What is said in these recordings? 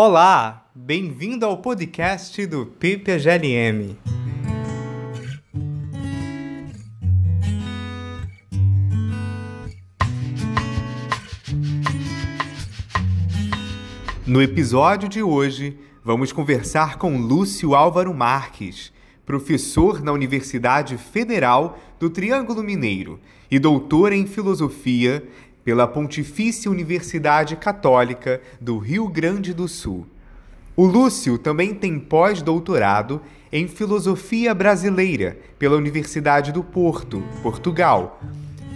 Olá, bem-vindo ao podcast do PPGLM. No episódio de hoje, vamos conversar com Lúcio Álvaro Marques, professor na Universidade Federal do Triângulo Mineiro e doutor em filosofia pela Pontifícia Universidade Católica do Rio Grande do Sul. O Lúcio também tem pós-doutorado em Filosofia Brasileira pela Universidade do Porto, Portugal,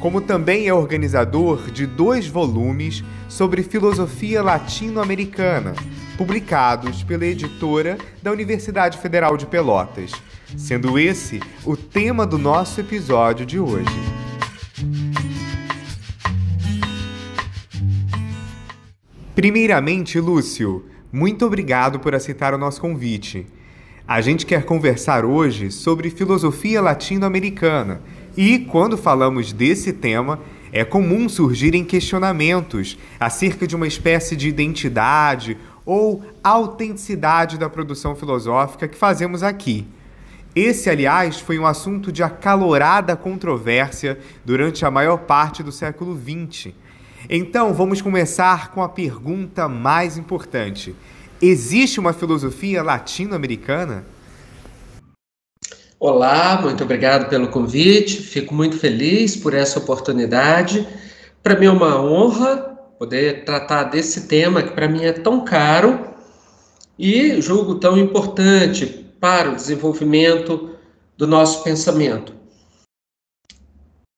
como também é organizador de dois volumes sobre filosofia latino-americana, publicados pela editora da Universidade Federal de Pelotas, sendo esse o tema do nosso episódio de hoje. Primeiramente, Lúcio, muito obrigado por aceitar o nosso convite. A gente quer conversar hoje sobre filosofia latino-americana e, quando falamos desse tema, é comum surgirem questionamentos acerca de uma espécie de identidade ou autenticidade da produção filosófica que fazemos aqui. Esse, aliás, foi um assunto de acalorada controvérsia durante a maior parte do século XX então, vamos começar com a pergunta mais importante: existe uma filosofia latino-americana? Olá, muito obrigado pelo convite. Fico muito feliz por essa oportunidade. Para mim é uma honra poder tratar desse tema que para mim é tão caro e julgo tão importante para o desenvolvimento do nosso pensamento.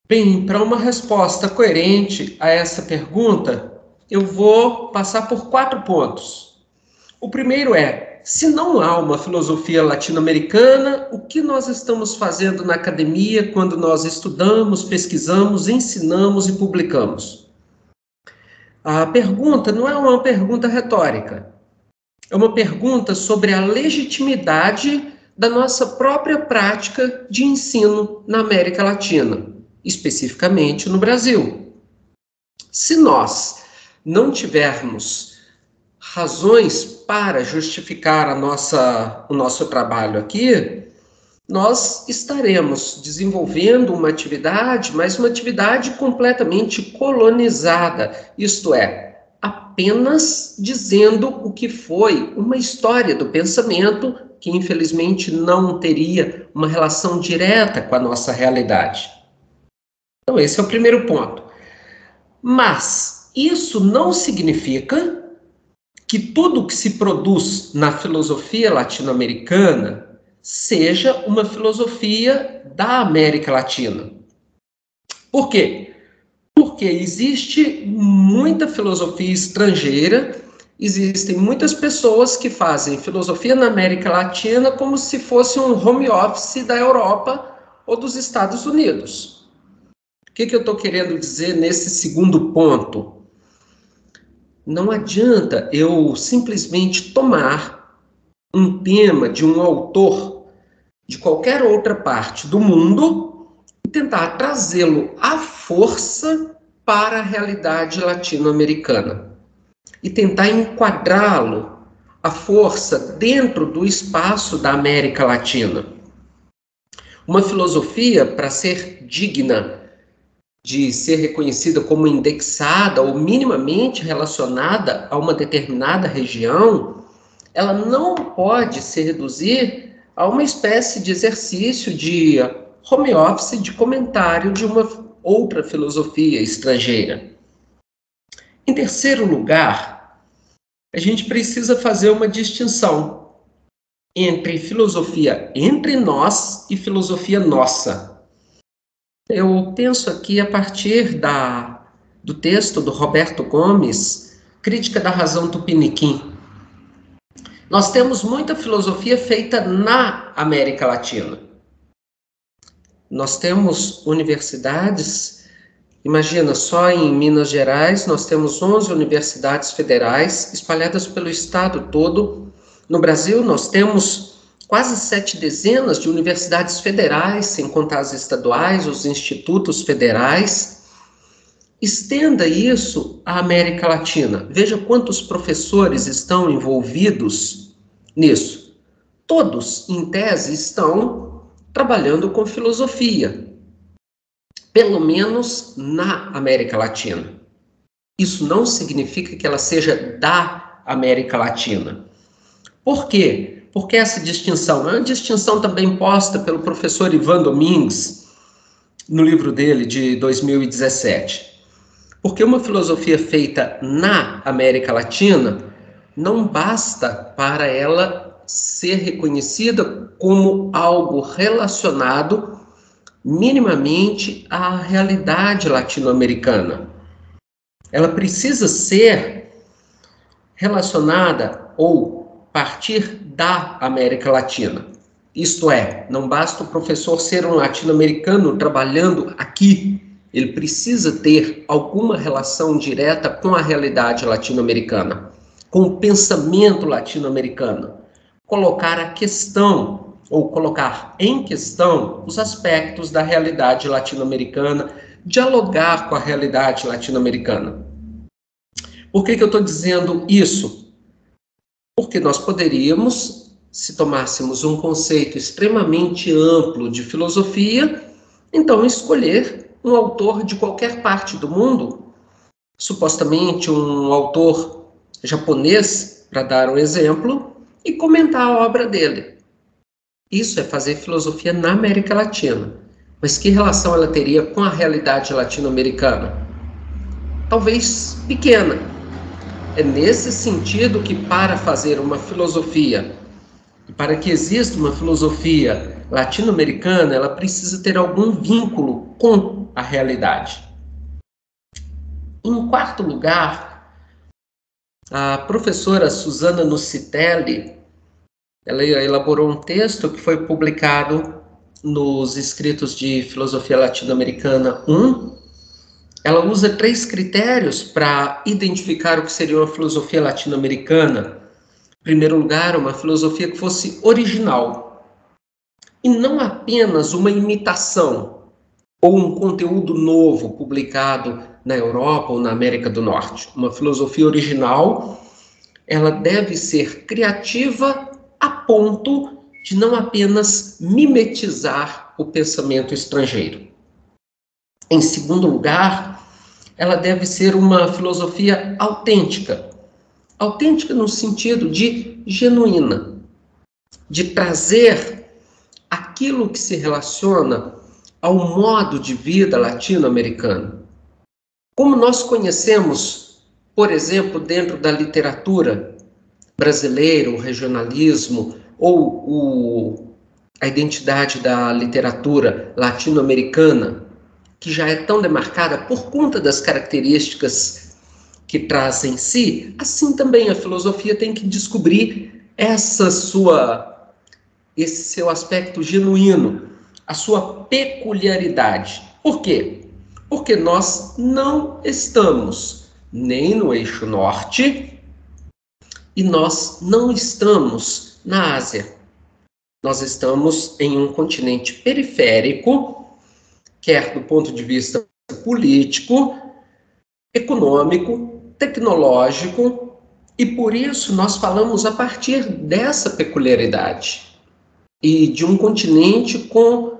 Bem, para uma resposta coerente a essa pergunta, eu vou passar por quatro pontos. O primeiro é: se não há uma filosofia latino-americana, o que nós estamos fazendo na academia quando nós estudamos, pesquisamos, ensinamos e publicamos? A pergunta não é uma pergunta retórica. É uma pergunta sobre a legitimidade da nossa própria prática de ensino na América Latina especificamente no Brasil. Se nós não tivermos razões para justificar a nossa, o nosso trabalho aqui, nós estaremos desenvolvendo uma atividade, mas uma atividade completamente colonizada, isto é, apenas dizendo o que foi uma história do pensamento que infelizmente não teria uma relação direta com a nossa realidade. Então, esse é o primeiro ponto. Mas isso não significa que tudo que se produz na filosofia latino-americana seja uma filosofia da América Latina. Por quê? Porque existe muita filosofia estrangeira, existem muitas pessoas que fazem filosofia na América Latina como se fosse um home office da Europa ou dos Estados Unidos. O que, que eu estou querendo dizer nesse segundo ponto? Não adianta eu simplesmente tomar um tema de um autor de qualquer outra parte do mundo e tentar trazê-lo à força para a realidade latino-americana e tentar enquadrá-lo à força dentro do espaço da América Latina. Uma filosofia, para ser digna de ser reconhecida como indexada ou minimamente relacionada a uma determinada região, ela não pode se reduzir a uma espécie de exercício de home office de comentário de uma outra filosofia estrangeira. Em terceiro lugar, a gente precisa fazer uma distinção entre filosofia entre nós e filosofia nossa. Eu penso aqui a partir da, do texto do Roberto Gomes, Crítica da Razão Tupiniquim. Nós temos muita filosofia feita na América Latina. Nós temos universidades, imagina, só em Minas Gerais nós temos 11 universidades federais espalhadas pelo estado todo. No Brasil nós temos quase sete dezenas de universidades federais, sem contar as estaduais, os institutos federais. estenda isso à América Latina. Veja quantos professores estão envolvidos nisso. Todos, em tese, estão trabalhando com filosofia, pelo menos na América Latina. Isso não significa que ela seja da América Latina. Por quê? Porque essa distinção é uma distinção também posta pelo professor Ivan Domingues no livro dele de 2017. Porque uma filosofia feita na América Latina não basta para ela ser reconhecida como algo relacionado minimamente à realidade latino-americana. Ela precisa ser relacionada ou partir da América Latina. Isto é, não basta o professor ser um latino-americano trabalhando aqui, ele precisa ter alguma relação direta com a realidade latino-americana, com o pensamento latino-americano. Colocar a questão ou colocar em questão os aspectos da realidade latino-americana, dialogar com a realidade latino-americana. Por que, que eu estou dizendo isso? Porque nós poderíamos, se tomássemos um conceito extremamente amplo de filosofia, então escolher um autor de qualquer parte do mundo, supostamente um autor japonês, para dar um exemplo, e comentar a obra dele. Isso é fazer filosofia na América Latina. Mas que relação ela teria com a realidade latino-americana? Talvez pequena, é nesse sentido que, para fazer uma filosofia, para que exista uma filosofia latino-americana, ela precisa ter algum vínculo com a realidade. Em quarto lugar, a professora Susana Nucitelli, ela elaborou um texto que foi publicado nos escritos de Filosofia Latino-Americana 1, ela usa três critérios para identificar o que seria uma filosofia latino-americana. Em primeiro lugar, uma filosofia que fosse original e não apenas uma imitação ou um conteúdo novo publicado na Europa ou na América do Norte. Uma filosofia original, ela deve ser criativa a ponto de não apenas mimetizar o pensamento estrangeiro. Em segundo lugar, ela deve ser uma filosofia autêntica. Autêntica no sentido de genuína, de trazer aquilo que se relaciona ao modo de vida latino-americano. Como nós conhecemos, por exemplo, dentro da literatura brasileira, o regionalismo ou o, a identidade da literatura latino-americana, que já é tão demarcada por conta das características que traz em si, assim também a filosofia tem que descobrir essa sua esse seu aspecto genuíno, a sua peculiaridade. Por quê? Porque nós não estamos nem no eixo norte e nós não estamos na Ásia. Nós estamos em um continente periférico quer do ponto de vista político, econômico, tecnológico, e por isso nós falamos a partir dessa peculiaridade e de um continente com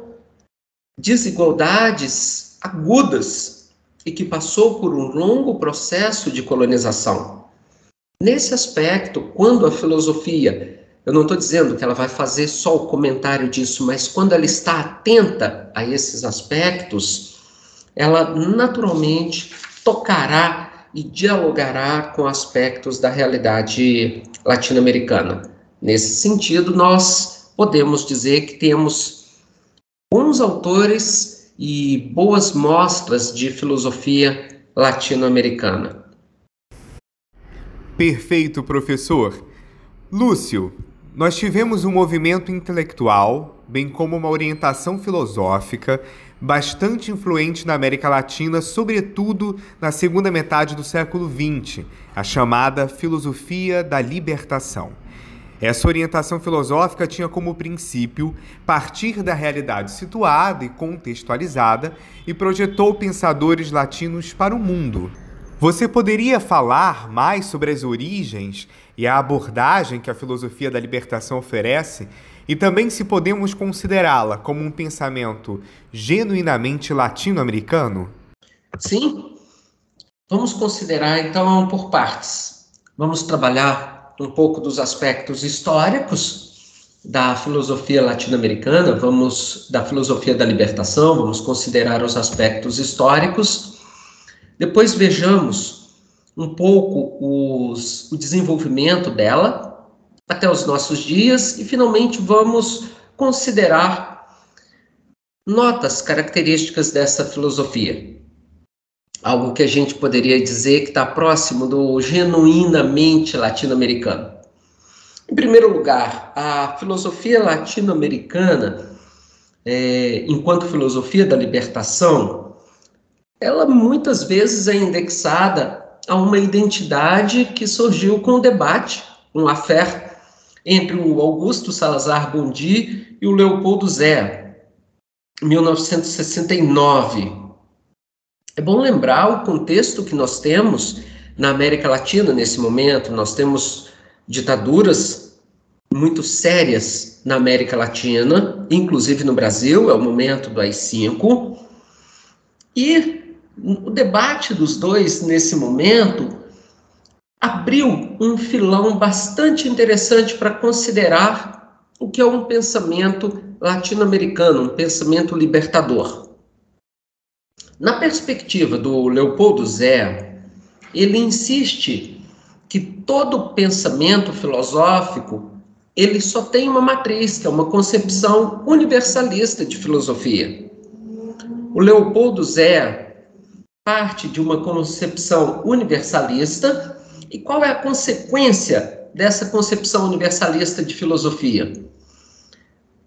desigualdades agudas e que passou por um longo processo de colonização. Nesse aspecto, quando a filosofia eu não estou dizendo que ela vai fazer só o comentário disso, mas quando ela está atenta a esses aspectos, ela naturalmente tocará e dialogará com aspectos da realidade latino-americana. Nesse sentido, nós podemos dizer que temos bons autores e boas mostras de filosofia latino-americana. Perfeito, professor. Lúcio, nós tivemos um movimento intelectual, bem como uma orientação filosófica, bastante influente na América Latina, sobretudo na segunda metade do século XX, a chamada filosofia da libertação. Essa orientação filosófica tinha como princípio partir da realidade situada e contextualizada e projetou pensadores latinos para o mundo. Você poderia falar mais sobre as origens e a abordagem que a filosofia da libertação oferece e também se podemos considerá-la como um pensamento genuinamente latino-americano? Sim. Vamos considerar então por partes. Vamos trabalhar um pouco dos aspectos históricos da filosofia latino-americana, vamos da filosofia da libertação, vamos considerar os aspectos históricos. Depois vejamos um pouco os, o desenvolvimento dela, até os nossos dias e finalmente vamos considerar notas características dessa filosofia. Algo que a gente poderia dizer que está próximo do genuinamente latino-americano. Em primeiro lugar, a filosofia latino-americana, é, enquanto filosofia da libertação, ela muitas vezes é indexada a uma identidade que surgiu com o debate, um affair entre o Augusto Salazar Gondi e o Leopoldo Zé, 1969. É bom lembrar o contexto que nós temos na América Latina nesse momento. Nós temos ditaduras muito sérias na América Latina, inclusive no Brasil, é o momento do AI-5. E o debate dos dois nesse momento abriu um filão bastante interessante para considerar o que é um pensamento latino-americano, um pensamento libertador. Na perspectiva do Leopoldo Zé, ele insiste que todo pensamento filosófico ele só tem uma matriz, que é uma concepção universalista de filosofia. O Leopoldo Zé parte de uma concepção universalista e qual é a consequência dessa concepção universalista de filosofia?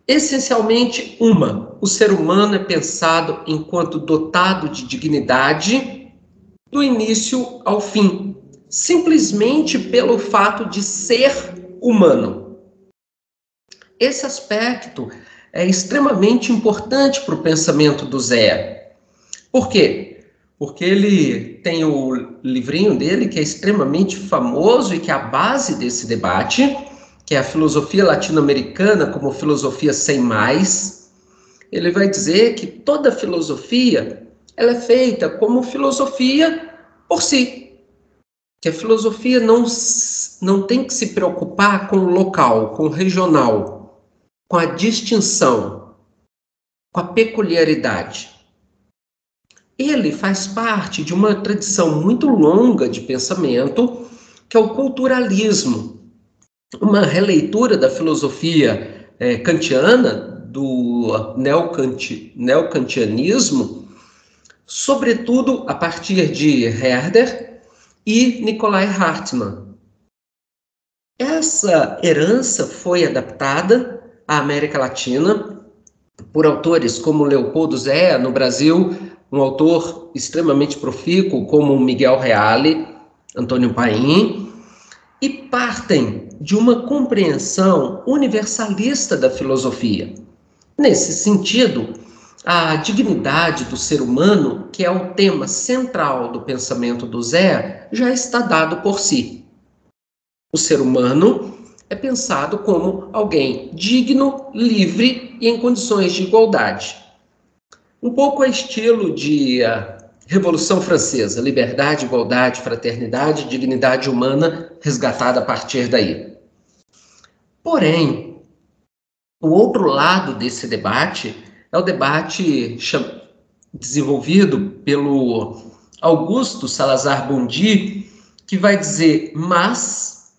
Essencialmente, uma: o ser humano é pensado enquanto dotado de dignidade do início ao fim, simplesmente pelo fato de ser humano. Esse aspecto é extremamente importante para o pensamento do Zé. Por quê? Porque ele tem o livrinho dele que é extremamente famoso e que é a base desse debate, que é a filosofia latino-americana como filosofia sem mais. Ele vai dizer que toda filosofia ela é feita como filosofia por si, que a filosofia não, não tem que se preocupar com o local, com o regional, com a distinção, com a peculiaridade ele faz parte de uma tradição muito longa de pensamento, que é o culturalismo, uma releitura da filosofia é, kantiana, do neocantianismo, sobretudo a partir de Herder e Nikolai Hartmann. Essa herança foi adaptada à América Latina por autores como Leopoldo Zé, no Brasil, um autor extremamente profícuo como Miguel Reale, Antônio Paim, e partem de uma compreensão universalista da filosofia. Nesse sentido, a dignidade do ser humano, que é o tema central do pensamento do Zé, já está dado por si. O ser humano é pensado como alguém digno, livre e em condições de igualdade um pouco a estilo de uh, Revolução Francesa, liberdade, igualdade, fraternidade, dignidade humana resgatada a partir daí. Porém, o outro lado desse debate é o debate desenvolvido pelo Augusto Salazar Bondi, que vai dizer: mas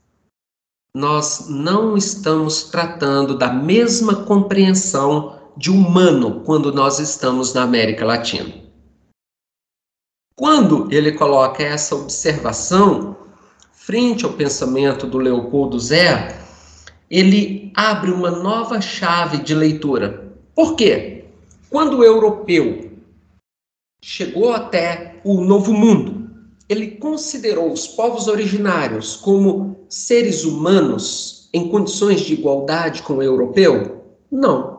nós não estamos tratando da mesma compreensão de humano quando nós estamos na América Latina. Quando ele coloca essa observação frente ao pensamento do Leopoldo Zé, ele abre uma nova chave de leitura. Por quê? Quando o europeu chegou até o Novo Mundo, ele considerou os povos originários como seres humanos em condições de igualdade com o europeu? Não.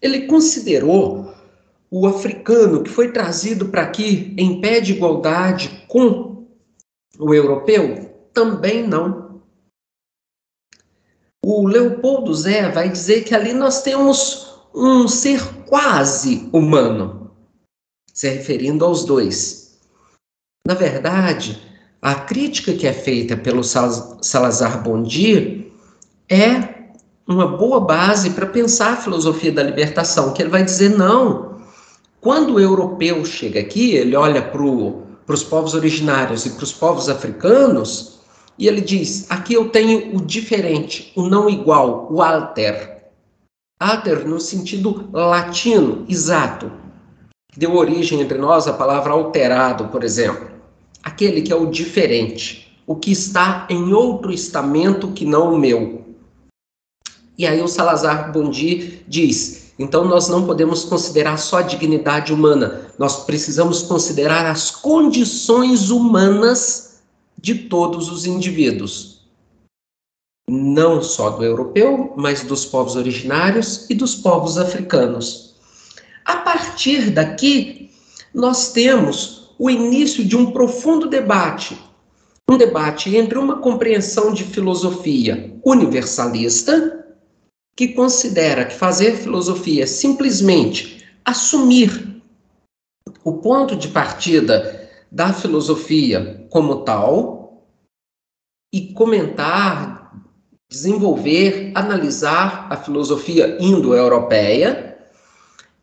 Ele considerou o africano que foi trazido para aqui em pé de igualdade com o europeu? Também não. O Leopoldo Zé vai dizer que ali nós temos um ser quase humano, se referindo aos dois. Na verdade, a crítica que é feita pelo Salazar Bondi é uma boa base para pensar a filosofia da libertação, que ele vai dizer não. Quando o europeu chega aqui, ele olha para os povos originários e para os povos africanos e ele diz: aqui eu tenho o diferente, o não igual, o alter. Alter no sentido latino, exato. Deu origem entre nós a palavra alterado, por exemplo. Aquele que é o diferente, o que está em outro estamento que não o meu. E aí o Salazar Bondi diz: então nós não podemos considerar só a dignidade humana, nós precisamos considerar as condições humanas de todos os indivíduos. Não só do europeu, mas dos povos originários e dos povos africanos. A partir daqui, nós temos o início de um profundo debate um debate entre uma compreensão de filosofia universalista que considera que fazer filosofia é simplesmente assumir o ponto de partida da filosofia como tal e comentar, desenvolver, analisar a filosofia indo-europeia,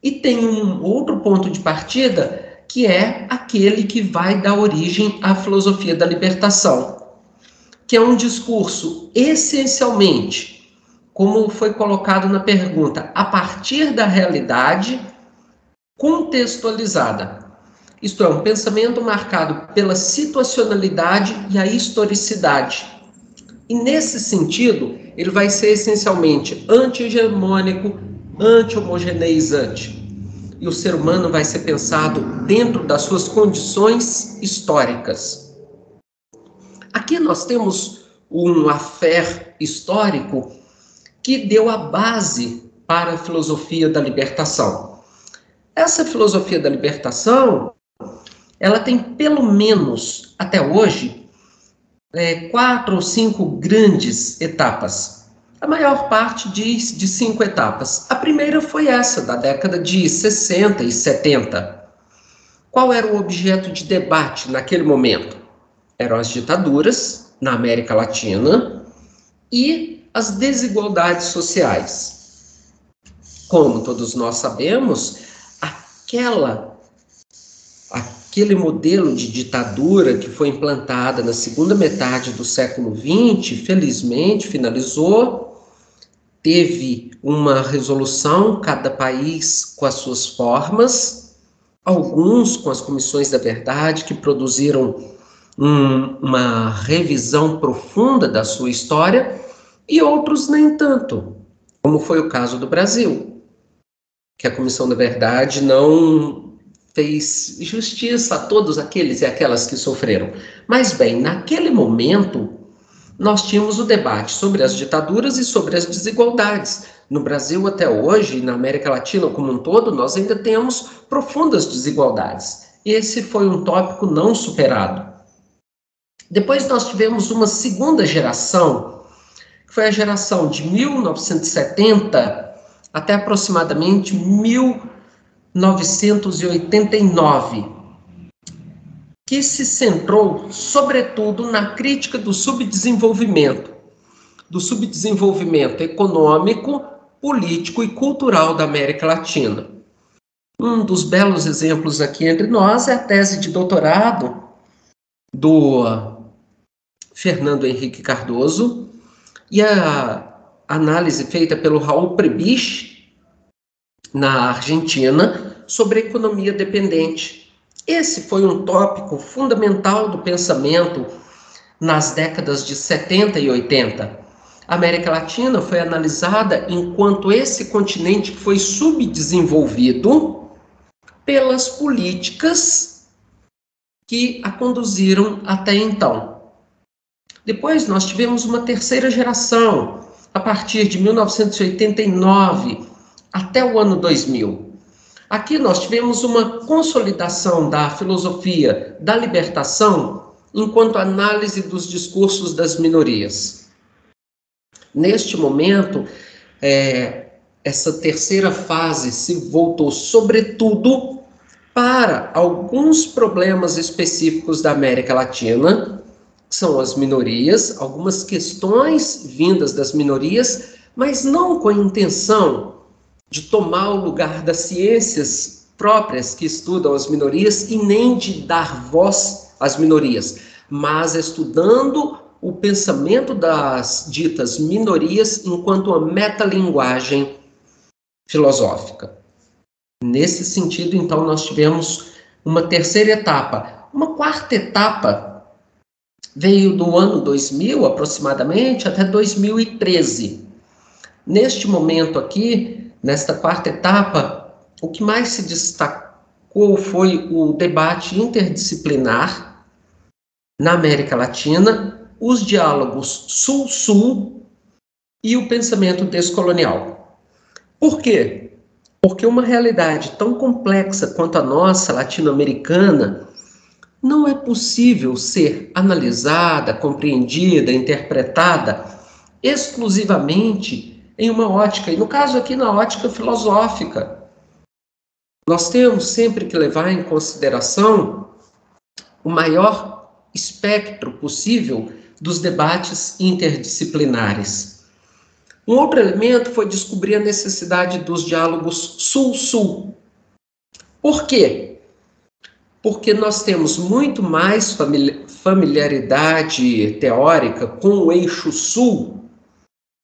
e tem um outro ponto de partida que é aquele que vai dar origem à filosofia da libertação, que é um discurso essencialmente como foi colocado na pergunta, a partir da realidade contextualizada. Isto é, um pensamento marcado pela situacionalidade e a historicidade. E nesse sentido, ele vai ser essencialmente anti-hegemônico, anti-homogeneizante. E o ser humano vai ser pensado dentro das suas condições históricas. Aqui nós temos um affair histórico que deu a base para a filosofia da libertação. Essa filosofia da libertação, ela tem pelo menos, até hoje, é, quatro ou cinco grandes etapas. A maior parte diz de cinco etapas. A primeira foi essa, da década de 60 e 70. Qual era o objeto de debate naquele momento? Eram as ditaduras na América Latina e as desigualdades sociais. Como todos nós sabemos, aquela aquele modelo de ditadura que foi implantada na segunda metade do século XX, felizmente finalizou, teve uma resolução, cada país com as suas formas, alguns com as comissões da verdade que produziram um, uma revisão profunda da sua história e outros nem tanto, como foi o caso do Brasil, que a Comissão da Verdade não fez justiça a todos aqueles e aquelas que sofreram. Mas, bem, naquele momento, nós tínhamos o debate sobre as ditaduras e sobre as desigualdades. No Brasil, até hoje, e na América Latina como um todo, nós ainda temos profundas desigualdades. E esse foi um tópico não superado. Depois nós tivemos uma segunda geração foi a geração de 1970 até aproximadamente 1989, que se centrou, sobretudo, na crítica do subdesenvolvimento, do subdesenvolvimento econômico, político e cultural da América Latina. Um dos belos exemplos aqui entre nós é a tese de doutorado do Fernando Henrique Cardoso, e a análise feita pelo Raul Prebisch, na Argentina, sobre economia dependente. Esse foi um tópico fundamental do pensamento nas décadas de 70 e 80. A América Latina foi analisada enquanto esse continente foi subdesenvolvido pelas políticas que a conduziram até então. Depois nós tivemos uma terceira geração, a partir de 1989 até o ano 2000. Aqui nós tivemos uma consolidação da filosofia da libertação enquanto análise dos discursos das minorias. Neste momento, é, essa terceira fase se voltou, sobretudo, para alguns problemas específicos da América Latina, são as minorias, algumas questões vindas das minorias, mas não com a intenção de tomar o lugar das ciências próprias que estudam as minorias e nem de dar voz às minorias, mas estudando o pensamento das ditas minorias enquanto uma metalinguagem filosófica. Nesse sentido, então, nós tivemos uma terceira etapa. Uma quarta etapa veio do ano 2000 aproximadamente até 2013. Neste momento aqui, nesta quarta etapa, o que mais se destacou foi o debate interdisciplinar na América Latina, os diálogos sul-sul e o pensamento descolonial. Por quê? Porque uma realidade tão complexa quanto a nossa latino-americana não é possível ser analisada, compreendida, interpretada exclusivamente em uma ótica, e no caso aqui na ótica filosófica. Nós temos sempre que levar em consideração o maior espectro possível dos debates interdisciplinares. Um outro elemento foi descobrir a necessidade dos diálogos sul-sul. Por quê? Porque nós temos muito mais familiaridade teórica com o eixo sul,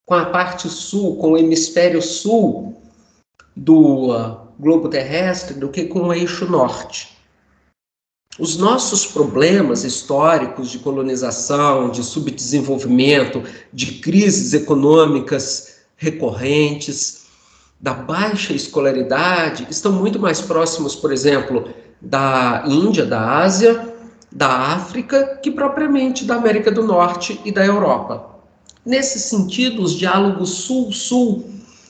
com a parte sul, com o hemisfério sul do uh, globo terrestre, do que com o eixo norte. Os nossos problemas históricos de colonização, de subdesenvolvimento, de crises econômicas recorrentes, da baixa escolaridade, estão muito mais próximos, por exemplo, da Índia, da Ásia, da África, que propriamente da América do Norte e da Europa. Nesse sentido, os diálogos Sul-Sul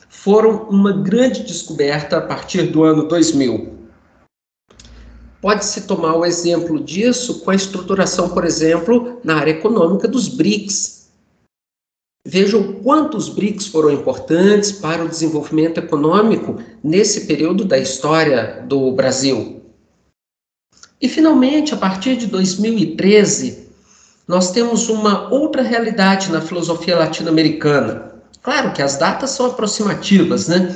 foram uma grande descoberta a partir do ano 2000. Pode-se tomar o exemplo disso com a estruturação, por exemplo, na área econômica dos BRICS. Vejam quantos BRICS foram importantes para o desenvolvimento econômico nesse período da história do Brasil. E, finalmente, a partir de 2013, nós temos uma outra realidade na filosofia latino-americana. Claro que as datas são aproximativas, né?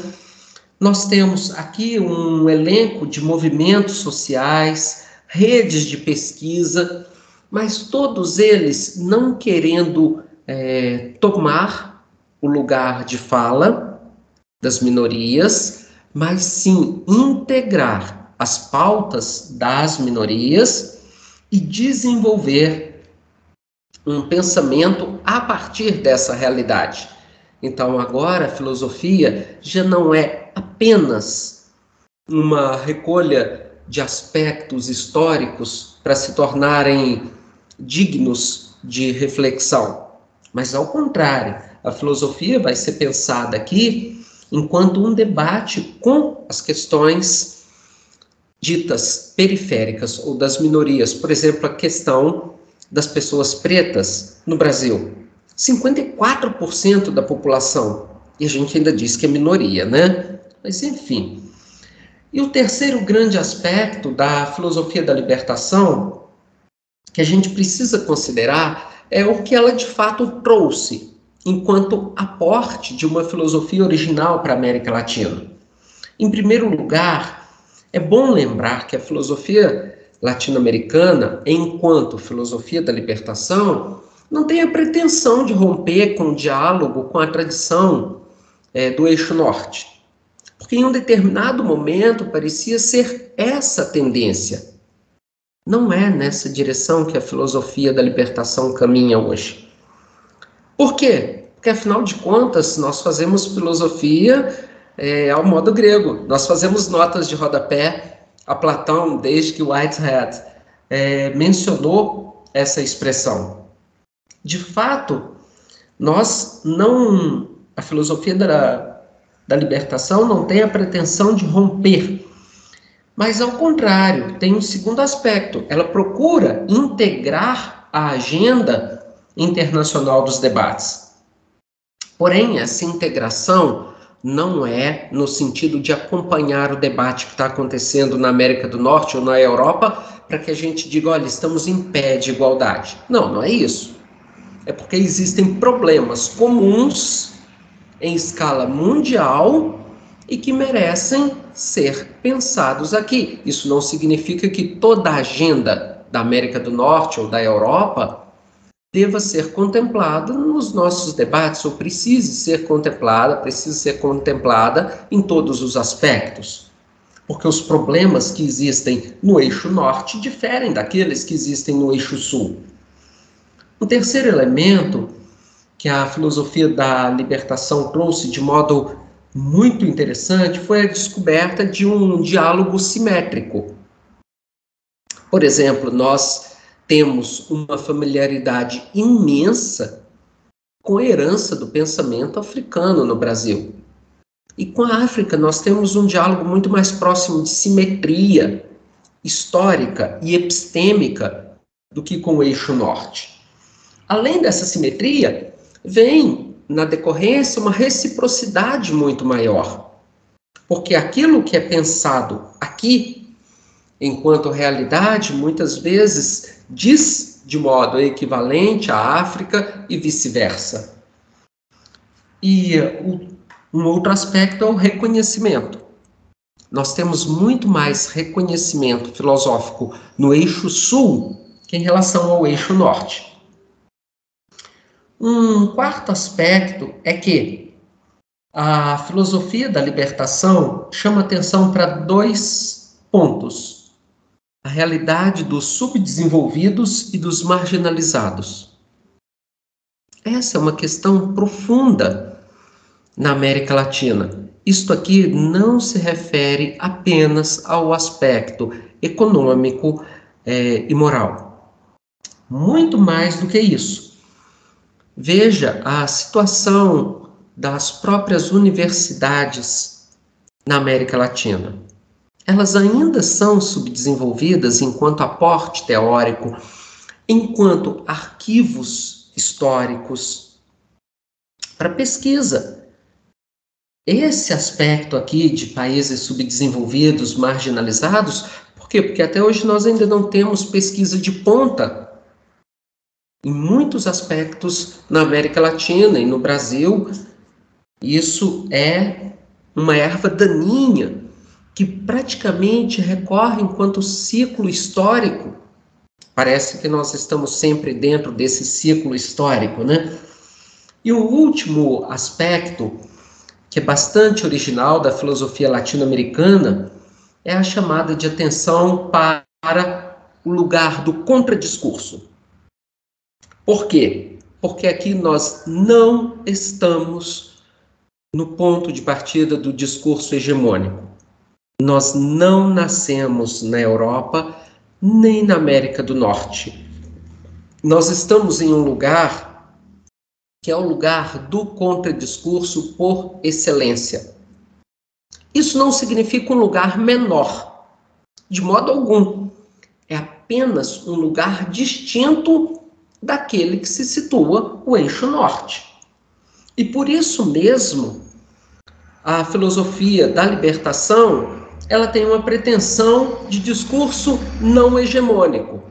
Nós temos aqui um elenco de movimentos sociais, redes de pesquisa, mas todos eles não querendo é, tomar o lugar de fala das minorias, mas sim integrar as pautas das minorias e desenvolver um pensamento a partir dessa realidade. Então, agora a filosofia já não é apenas uma recolha de aspectos históricos para se tornarem dignos de reflexão, mas ao contrário, a filosofia vai ser pensada aqui enquanto um debate com as questões ditas periféricas ou das minorias, por exemplo, a questão das pessoas pretas no Brasil. 54% da população, e a gente ainda diz que é minoria, né? Mas, enfim. E o terceiro grande aspecto da filosofia da libertação que a gente precisa considerar é o que ela de fato trouxe enquanto aporte de uma filosofia original para a América Latina. Em primeiro lugar, é bom lembrar que a filosofia latino-americana, enquanto filosofia da libertação, não tem a pretensão de romper com o diálogo com a tradição é, do eixo norte porque em um determinado momento parecia ser essa a tendência. Não é nessa direção que a filosofia da libertação caminha hoje. Por quê? Porque afinal de contas nós fazemos filosofia é, ao modo grego, nós fazemos notas de rodapé a Platão desde que Whitehead é, mencionou essa expressão. De fato, nós não. A filosofia da, da libertação não tem a pretensão de romper, mas ao contrário, tem um segundo aspecto. Ela procura integrar a agenda internacional dos debates. Porém, essa integração não é no sentido de acompanhar o debate que está acontecendo na América do Norte ou na Europa para que a gente diga, olha, estamos em pé de igualdade. Não, não é isso. É porque existem problemas comuns em escala mundial e que merecem ser pensados aqui. Isso não significa que toda a agenda da América do Norte ou da Europa deva ser contemplada nos nossos debates, ou precise ser contemplada, precisa ser contemplada em todos os aspectos. Porque os problemas que existem no eixo norte diferem daqueles que existem no eixo sul. O terceiro elemento que a filosofia da libertação trouxe de modo muito interessante foi a descoberta de um diálogo simétrico. Por exemplo, nós temos uma familiaridade imensa com a herança do pensamento africano no Brasil. E com a África, nós temos um diálogo muito mais próximo de simetria histórica e epistêmica do que com o eixo norte. Além dessa simetria, vem na decorrência uma reciprocidade muito maior. Porque aquilo que é pensado aqui, enquanto realidade, muitas vezes diz de modo equivalente à África e vice-versa. E um outro aspecto é o reconhecimento. Nós temos muito mais reconhecimento filosófico no eixo sul que em relação ao eixo norte. Um quarto aspecto é que a filosofia da libertação chama atenção para dois pontos a realidade dos subdesenvolvidos e dos marginalizados. Essa é uma questão profunda na América Latina. Isto aqui não se refere apenas ao aspecto econômico é, e moral. Muito mais do que isso. Veja a situação das próprias universidades na América Latina elas ainda são subdesenvolvidas enquanto aporte teórico, enquanto arquivos históricos para pesquisa. Esse aspecto aqui de países subdesenvolvidos, marginalizados, por quê? Porque até hoje nós ainda não temos pesquisa de ponta em muitos aspectos na América Latina e no Brasil. Isso é uma erva daninha que praticamente recorre enquanto ciclo histórico. Parece que nós estamos sempre dentro desse ciclo histórico, né? E o último aspecto, que é bastante original da filosofia latino-americana, é a chamada de atenção para o lugar do contradiscurso. Por quê? Porque aqui nós não estamos no ponto de partida do discurso hegemônico. Nós não nascemos na Europa nem na América do Norte. Nós estamos em um lugar que é o lugar do contradiscurso por excelência. Isso não significa um lugar menor, de modo algum. É apenas um lugar distinto daquele que se situa o eixo norte. E por isso mesmo, a filosofia da libertação ela tem uma pretensão de discurso não hegemônico.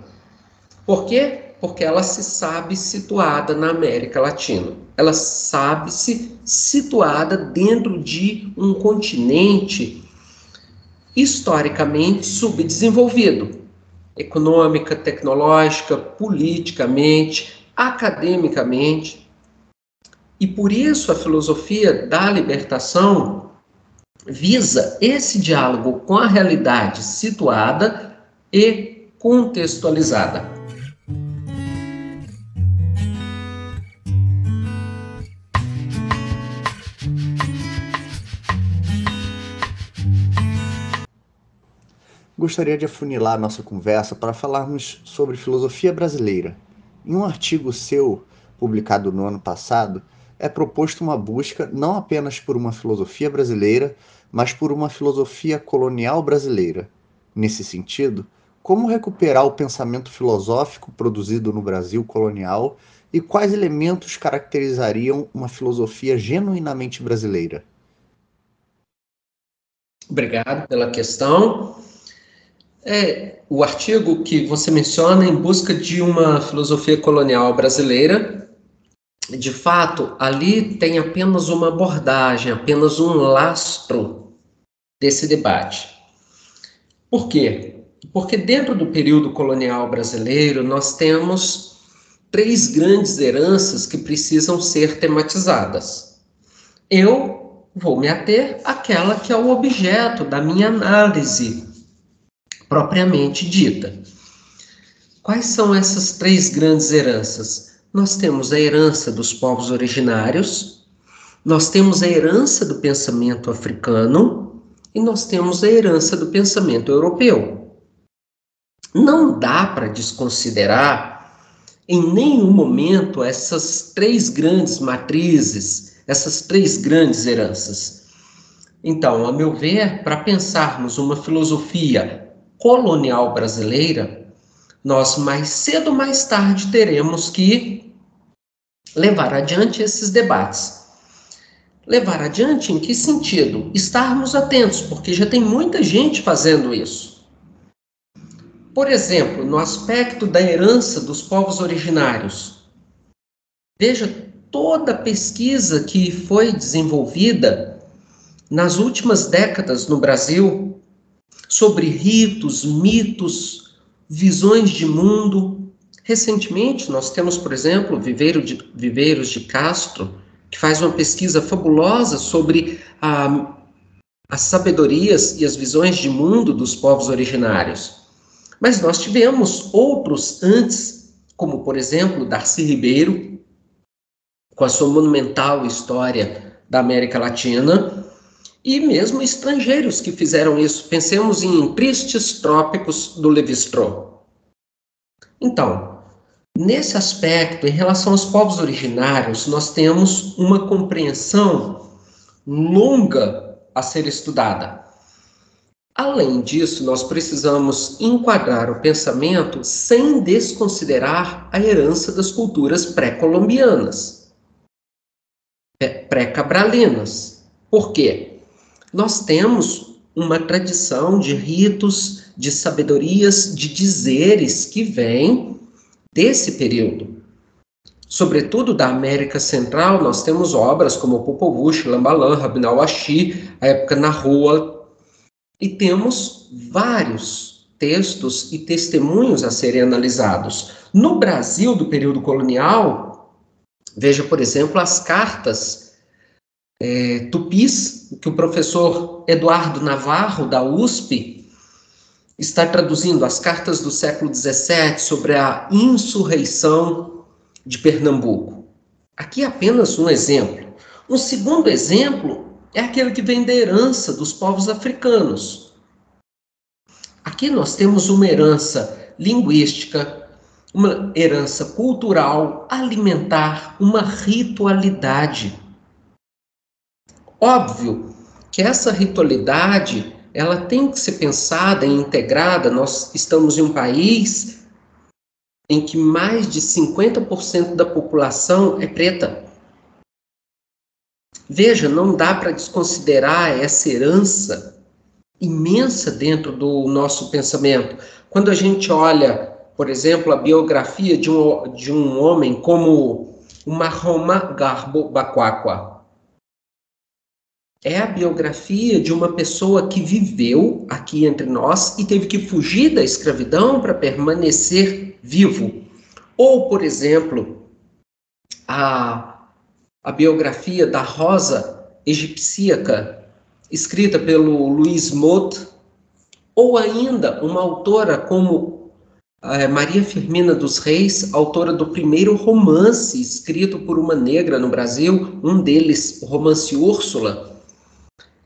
Por quê? Porque ela se sabe situada na América Latina. Ela sabe-se situada dentro de um continente historicamente subdesenvolvido, econômica, tecnológica, politicamente, academicamente. E por isso a filosofia da libertação visa esse diálogo com a realidade situada e contextualizada. Gostaria de afunilar nossa conversa para falarmos sobre filosofia brasileira. Em um artigo seu, publicado no ano passado, é proposto uma busca não apenas por uma filosofia brasileira, mas por uma filosofia colonial brasileira. Nesse sentido, como recuperar o pensamento filosófico produzido no Brasil colonial e quais elementos caracterizariam uma filosofia genuinamente brasileira? Obrigado pela questão. É, o artigo que você menciona em busca de uma filosofia colonial brasileira, de fato, ali tem apenas uma abordagem, apenas um lastro desse debate. Por quê? Porque dentro do período colonial brasileiro, nós temos três grandes heranças que precisam ser tematizadas. Eu vou me ater àquela que é o objeto da minha análise propriamente dita. Quais são essas três grandes heranças? Nós temos a herança dos povos originários, nós temos a herança do pensamento africano e nós temos a herança do pensamento europeu. Não dá para desconsiderar em nenhum momento essas três grandes matrizes, essas três grandes heranças. Então, a meu ver, para pensarmos uma filosofia colonial brasileira, nós mais cedo ou mais tarde teremos que levar adiante esses debates. Levar adiante em que sentido? Estarmos atentos, porque já tem muita gente fazendo isso. Por exemplo, no aspecto da herança dos povos originários. Veja toda a pesquisa que foi desenvolvida nas últimas décadas no Brasil sobre ritos, mitos, visões de mundo. Recentemente, nós temos, por exemplo, Viveiro de, Viveiros de Castro, que faz uma pesquisa fabulosa sobre a, as sabedorias e as visões de mundo dos povos originários. Mas nós tivemos outros antes, como, por exemplo, Darcy Ribeiro, com a sua monumental história da América Latina, e mesmo estrangeiros que fizeram isso. Pensemos em Tristes Trópicos do Levi-Strauss. Então, nesse aspecto, em relação aos povos originários, nós temos uma compreensão longa a ser estudada. Além disso, nós precisamos enquadrar o pensamento sem desconsiderar a herança das culturas pré-colombianas, pré-cabralinas. Por quê? Nós temos uma tradição de ritos, de sabedorias, de dizeres que vem desse período. Sobretudo da América Central, nós temos obras como Popol Lambalan, Rabinal Ashi, a época na rua, e temos vários textos e testemunhos a serem analisados. No Brasil do período colonial, veja, por exemplo, as cartas é, tupis, que o professor Eduardo Navarro, da USP, está traduzindo as cartas do século XVII sobre a insurreição de Pernambuco. Aqui é apenas um exemplo. Um segundo exemplo é aquele que vem da herança dos povos africanos. Aqui nós temos uma herança linguística, uma herança cultural, alimentar, uma ritualidade Óbvio que essa ritualidade ela tem que ser pensada e integrada. Nós estamos em um país em que mais de 50% da população é preta. Veja, não dá para desconsiderar essa herança imensa dentro do nosso pensamento. Quando a gente olha, por exemplo, a biografia de um, de um homem como o Mahoma Garbo Bakwakwa, é a biografia de uma pessoa que viveu aqui entre nós e teve que fugir da escravidão para permanecer vivo. Ou, por exemplo, a, a biografia da Rosa egipcíaca, escrita pelo Luiz Mott, ou ainda uma autora como é, Maria Firmina dos Reis, autora do primeiro romance escrito por uma negra no Brasil, um deles, o romance Úrsula,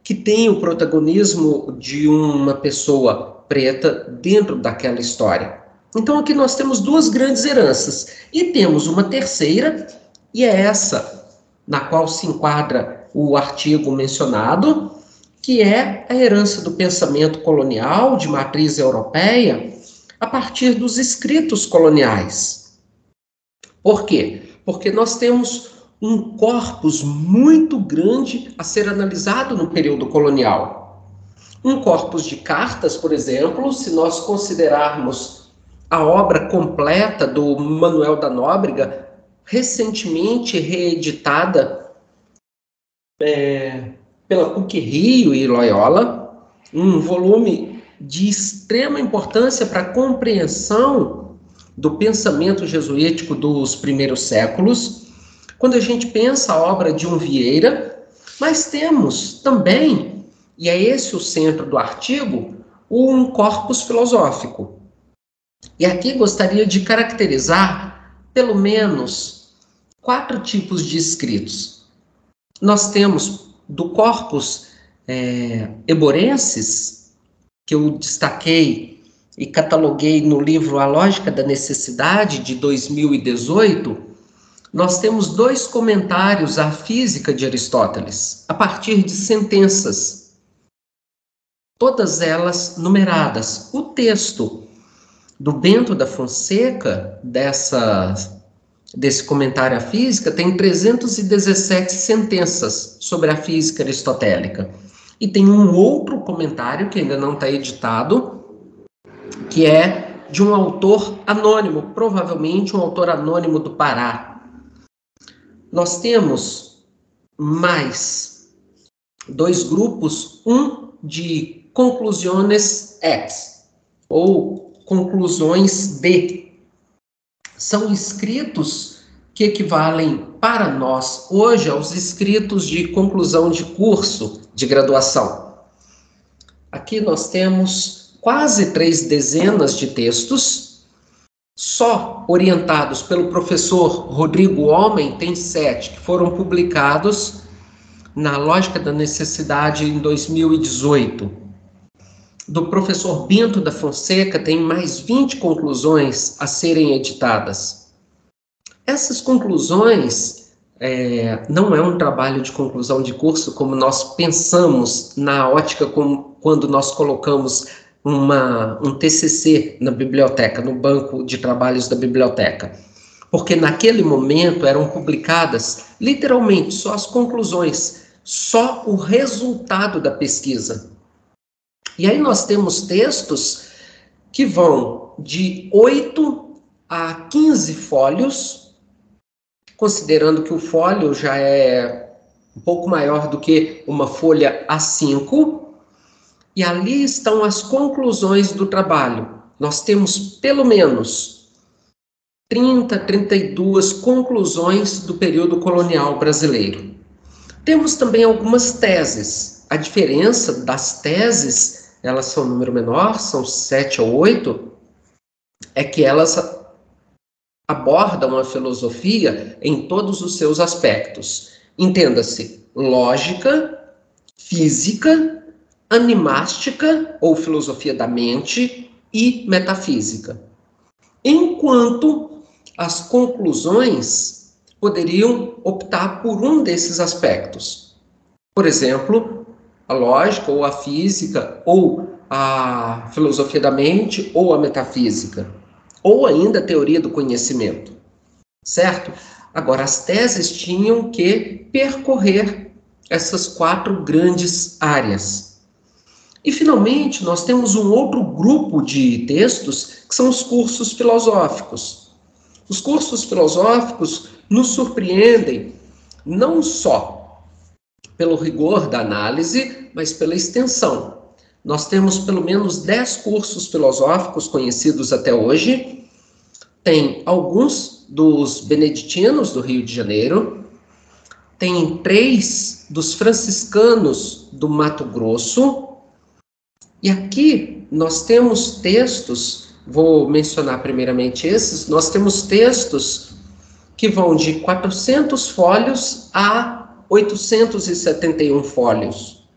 que tem o protagonismo de uma pessoa preta dentro daquela história. Então aqui nós temos duas grandes heranças e temos uma terceira E é essa na qual se enquadra o artigo mencionado, que é a herança do pensamento colonial de matriz europeia a partir dos escritos coloniais. Por quê? Porque nós temos um corpus muito grande a ser analisado no período colonial. Um corpus de cartas, por exemplo, se nós considerarmos a obra completa do Manuel da Nóbrega, recentemente reeditada é, pela PUC Rio e Loyola, um volume de extrema importância para a compreensão do pensamento jesuítico dos primeiros séculos quando a gente pensa a obra de um Vieira, mas temos também, e é esse o centro do artigo, um corpus filosófico. E aqui gostaria de caracterizar pelo menos quatro tipos de escritos. Nós temos do corpus é, eborenses, que eu destaquei e cataloguei no livro A Lógica da Necessidade, de 2018, nós temos dois comentários à física de Aristóteles, a partir de sentenças, todas elas numeradas. O texto do Bento da Fonseca, dessa, desse comentário à física, tem 317 sentenças sobre a física aristotélica. E tem um outro comentário que ainda não está editado, que é de um autor anônimo, provavelmente um autor anônimo do Pará, nós temos mais dois grupos, um de conclusões X, ou conclusões D. São escritos que equivalem para nós hoje aos escritos de conclusão de curso de graduação. Aqui nós temos quase três dezenas de textos só orientados pelo professor Rodrigo Homem, tem sete, que foram publicados na Lógica da Necessidade em 2018. Do professor Bento da Fonseca, tem mais 20 conclusões a serem editadas. Essas conclusões é, não é um trabalho de conclusão de curso como nós pensamos na ótica como, quando nós colocamos uma, um TCC na biblioteca, no banco de trabalhos da biblioteca. Porque naquele momento eram publicadas literalmente só as conclusões, só o resultado da pesquisa. E aí nós temos textos que vão de 8 a 15 fólios, considerando que o fólio já é um pouco maior do que uma folha A5, e ali estão as conclusões do trabalho. Nós temos pelo menos 30, 32 conclusões do período colonial brasileiro. Temos também algumas teses. A diferença das teses, elas são um número menor, são sete ou oito, é que elas abordam a filosofia em todos os seus aspectos. Entenda-se, lógica, física, animástica, ou filosofia da mente, e metafísica. Enquanto as conclusões poderiam optar por um desses aspectos. Por exemplo, a lógica, ou a física, ou a filosofia da mente, ou a metafísica, ou ainda a teoria do conhecimento. Certo? Agora, as teses tinham que percorrer essas quatro grandes áreas. E, finalmente, nós temos um outro grupo de textos que são os cursos filosóficos. Os cursos filosóficos nos surpreendem não só pelo rigor da análise, mas pela extensão. Nós temos pelo menos 10 cursos filosóficos conhecidos até hoje. Tem alguns dos beneditinos do Rio de Janeiro, tem três dos franciscanos do Mato Grosso, e aqui nós temos textos, vou mencionar primeiramente esses, nós temos textos que vão de 400 fólios a 871 fólios.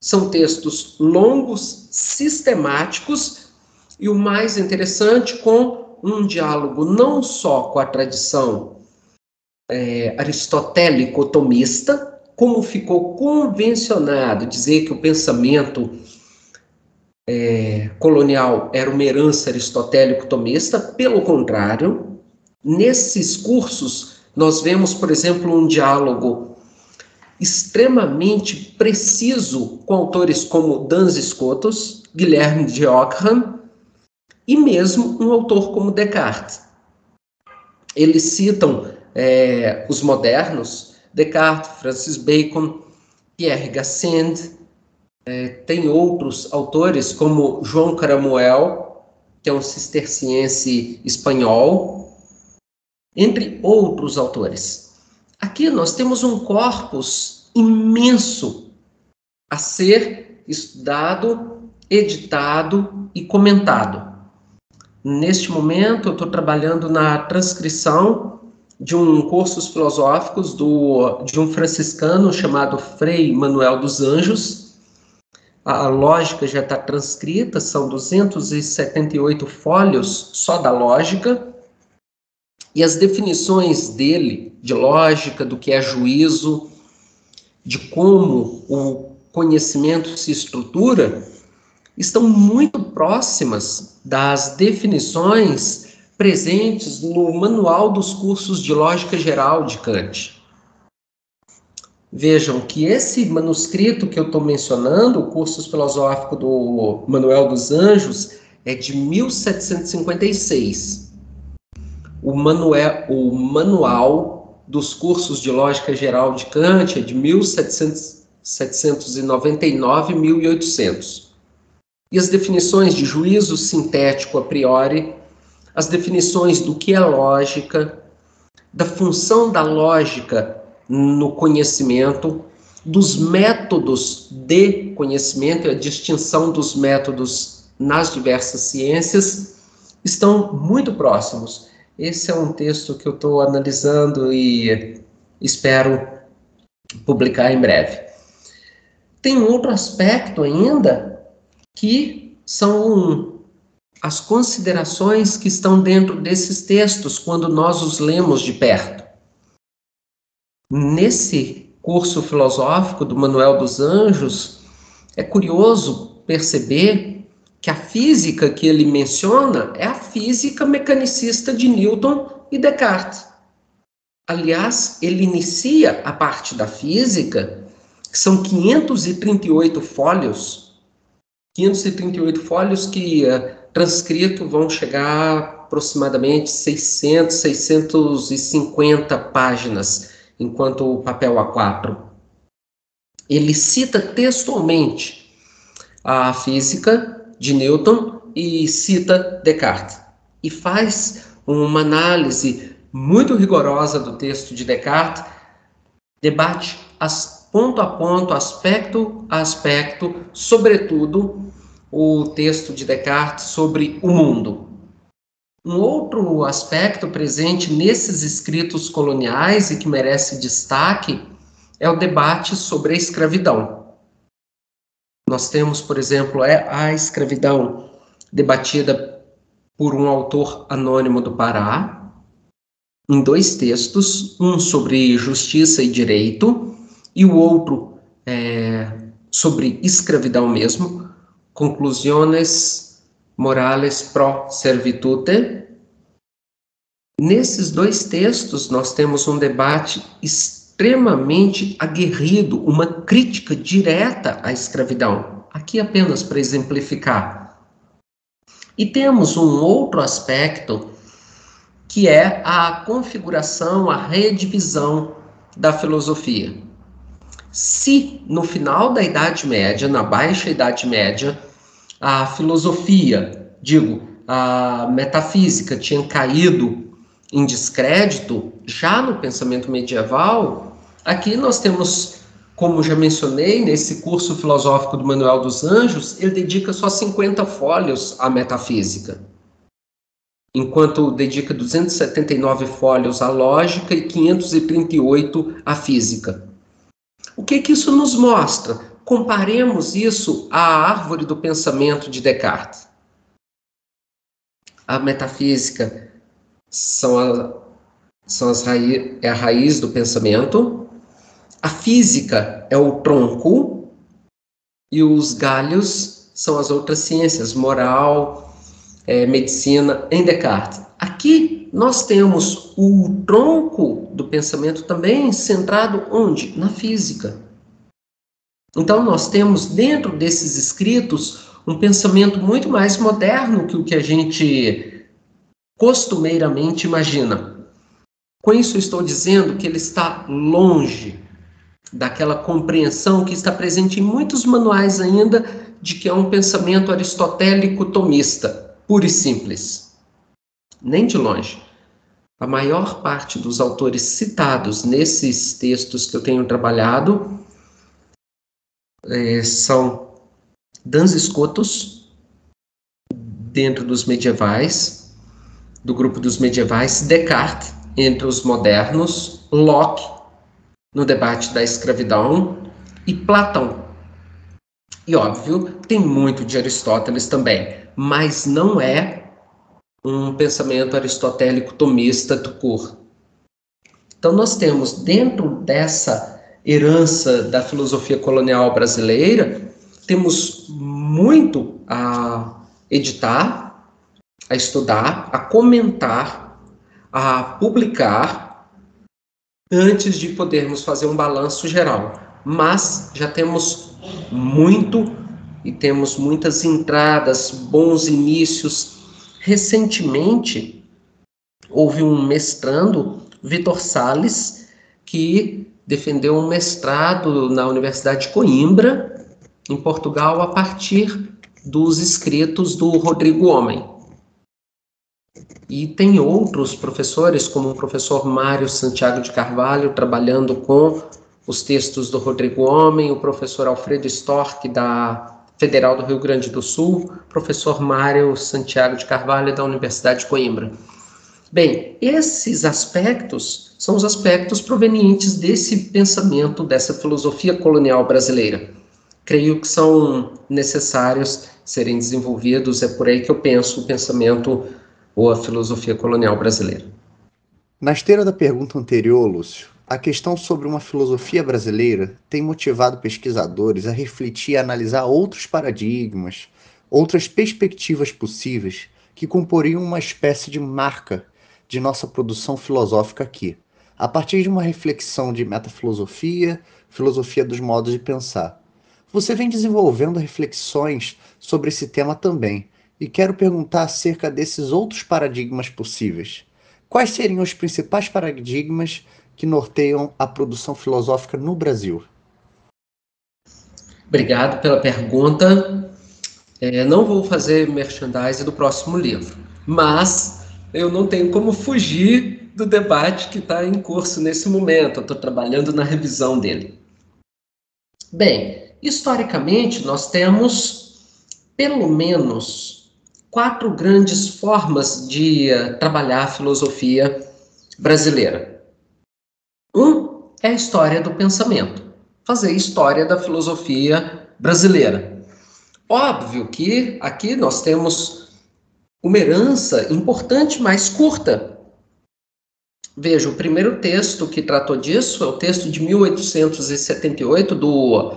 São textos longos, sistemáticos e o mais interessante, com um diálogo não só com a tradição é, aristotélico-tomista, como ficou convencionado dizer que o pensamento é, colonial era uma herança aristotélico-tomista, pelo contrário, nesses cursos nós vemos, por exemplo, um diálogo extremamente preciso com autores como Duns Scotus, Guilherme de Ockham e mesmo um autor como Descartes. Eles citam é, os modernos, Descartes, Francis Bacon, Pierre Gassendi, é, tem outros autores como João Caramuel, que é um cisterciense espanhol, entre outros autores. Aqui nós temos um corpus imenso a ser estudado, editado e comentado. Neste momento, eu estou trabalhando na transcrição de um cursos filosóficos do, de um franciscano chamado Frei Manuel dos Anjos. A, a lógica já está transcrita, são 278 folhos só da lógica. E as definições dele de lógica, do que é juízo, de como o conhecimento se estrutura, estão muito próximas das definições presentes no Manual dos Cursos de Lógica Geral de Kant. Vejam que esse manuscrito que eu estou mencionando, o Cursos Filosófico do Manuel dos Anjos, é de 1756. O, o Manual dos Cursos de Lógica Geral de Kant é de 1799 1800 e as definições de juízo sintético a priori, as definições do que é lógica, da função da lógica no conhecimento, dos métodos de conhecimento e a distinção dos métodos nas diversas ciências estão muito próximos. Esse é um texto que eu estou analisando e espero publicar em breve. Tem outro aspecto ainda que são as considerações que estão dentro desses textos quando nós os lemos de perto. Nesse curso filosófico do Manuel dos Anjos, é curioso perceber que a física que ele menciona é a física mecanicista de Newton e Descartes. Aliás, ele inicia a parte da física, que são 538 fólios, 538 folhos que, uh, transcrito, vão chegar aproximadamente 600, 650 páginas, enquanto o papel A4. Ele cita textualmente a física de Newton e cita Descartes. E faz uma análise muito rigorosa do texto de Descartes, debate as ponto a ponto, aspecto a aspecto, sobretudo o texto de Descartes sobre o mundo. Um outro aspecto presente nesses escritos coloniais e que merece destaque é o debate sobre a escravidão. Nós temos, por exemplo, é a escravidão debatida por um autor anônimo do Pará, em dois textos, um sobre justiça e direito e o outro é, sobre escravidão mesmo, Conclusões Morales pro Servitude. Nesses dois textos, nós temos um debate extremamente aguerrido, uma crítica direta à escravidão. Aqui apenas para exemplificar. E temos um outro aspecto que é a configuração, a redivisão da filosofia. Se no final da Idade Média, na Baixa Idade Média, a filosofia, digo, a metafísica tinha caído em descrédito, já no pensamento medieval, aqui nós temos, como já mencionei, nesse curso filosófico do Manuel dos Anjos, ele dedica só 50 folhos à metafísica enquanto dedica 279 folhos à lógica e 538 à física. O que, que isso nos mostra? Comparemos isso à árvore do pensamento de Descartes. A metafísica são a, são as raiz, é a raiz do pensamento, a física é o tronco e os galhos são as outras ciências, moral, é, medicina, em Descartes. Aqui nós temos o tronco do pensamento também centrado onde? Na física. Então nós temos dentro desses escritos um pensamento muito mais moderno que o que a gente costumeiramente imagina. Com isso, estou dizendo que ele está longe daquela compreensão que está presente em muitos manuais ainda de que é um pensamento aristotélico tomista, puro e simples. Nem de longe. A maior parte dos autores citados nesses textos que eu tenho trabalhado é, são Dans Scotus, dentro dos medievais, do grupo dos medievais, Descartes, entre os modernos, Locke, no debate da escravidão, e Platão. E óbvio, tem muito de Aristóteles também, mas não é um pensamento aristotélico tomista do cur. Então nós temos dentro dessa herança da filosofia colonial brasileira, temos muito a editar, a estudar, a comentar, a publicar, antes de podermos fazer um balanço geral. Mas já temos muito e temos muitas entradas, bons inícios. Recentemente, houve um mestrando, Vitor Sales, que defendeu um mestrado na Universidade de Coimbra, em Portugal, a partir dos escritos do Rodrigo Homem. E tem outros professores, como o professor Mário Santiago de Carvalho, trabalhando com os textos do Rodrigo Homem, o professor Alfredo Storck, da Federal do Rio Grande do Sul, professor Mário Santiago de Carvalho, da Universidade de Coimbra. Bem, esses aspectos são os aspectos provenientes desse pensamento, dessa filosofia colonial brasileira. Creio que são necessários serem desenvolvidos, é por aí que eu penso o pensamento ou a filosofia colonial brasileira. Na esteira da pergunta anterior, Lúcio, a questão sobre uma filosofia brasileira tem motivado pesquisadores a refletir e analisar outros paradigmas, outras perspectivas possíveis que comporiam uma espécie de marca de nossa produção filosófica aqui, a partir de uma reflexão de metafilosofia, filosofia dos modos de pensar. Você vem desenvolvendo reflexões sobre esse tema também, e quero perguntar acerca desses outros paradigmas possíveis. Quais seriam os principais paradigmas que norteiam a produção filosófica no Brasil? Obrigado pela pergunta. É, não vou fazer merchandising do próximo livro, mas eu não tenho como fugir do debate que está em curso nesse momento. Estou trabalhando na revisão dele. Bem, historicamente, nós temos pelo menos quatro grandes formas de uh, trabalhar a filosofia brasileira. Um é a história do pensamento, fazer história da filosofia brasileira. Óbvio que aqui nós temos uma herança importante, mas curta. Veja, o primeiro texto que tratou disso é o texto de 1878 do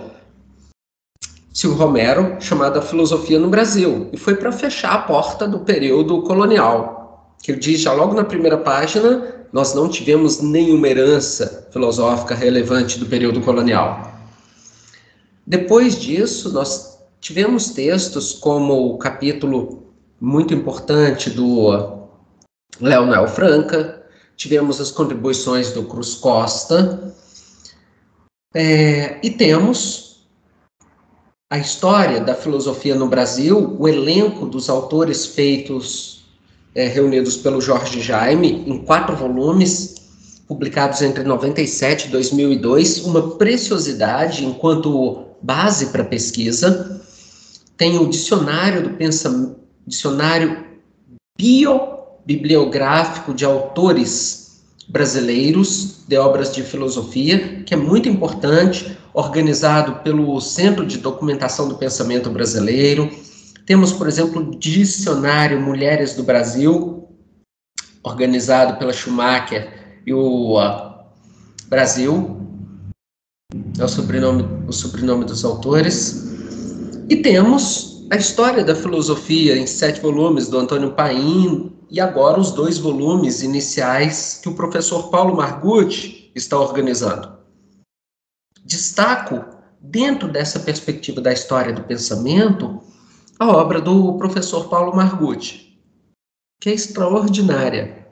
Silvio Romero, chamado A Filosofia no Brasil, e foi para fechar a porta do período colonial, que ele diz já logo na primeira página, nós não tivemos nenhuma herança filosófica relevante do período colonial. Depois disso, nós tivemos textos como o capítulo muito importante do Leonel Franca, tivemos as contribuições do Cruz Costa, é, e temos a história da filosofia no Brasil, o elenco dos autores feitos, é, reunidos pelo Jorge Jaime, em quatro volumes, publicados entre 97 e 2002, uma preciosidade enquanto base para pesquisa. Tem o dicionário do pensamento, dicionário biobibliográfico de autores brasileiros de obras de filosofia, que é muito importante organizado pelo Centro de Documentação do Pensamento Brasileiro. Temos, por exemplo, o Dicionário Mulheres do Brasil, organizado pela Schumacher e o Brasil, é o sobrenome, o sobrenome dos autores. E temos a história da filosofia em sete volumes do Antônio Paim e agora os dois volumes iniciais que o professor Paulo Margutti está organizando. Destaco, dentro dessa perspectiva da história do pensamento, a obra do professor Paulo Margutti, que é extraordinária.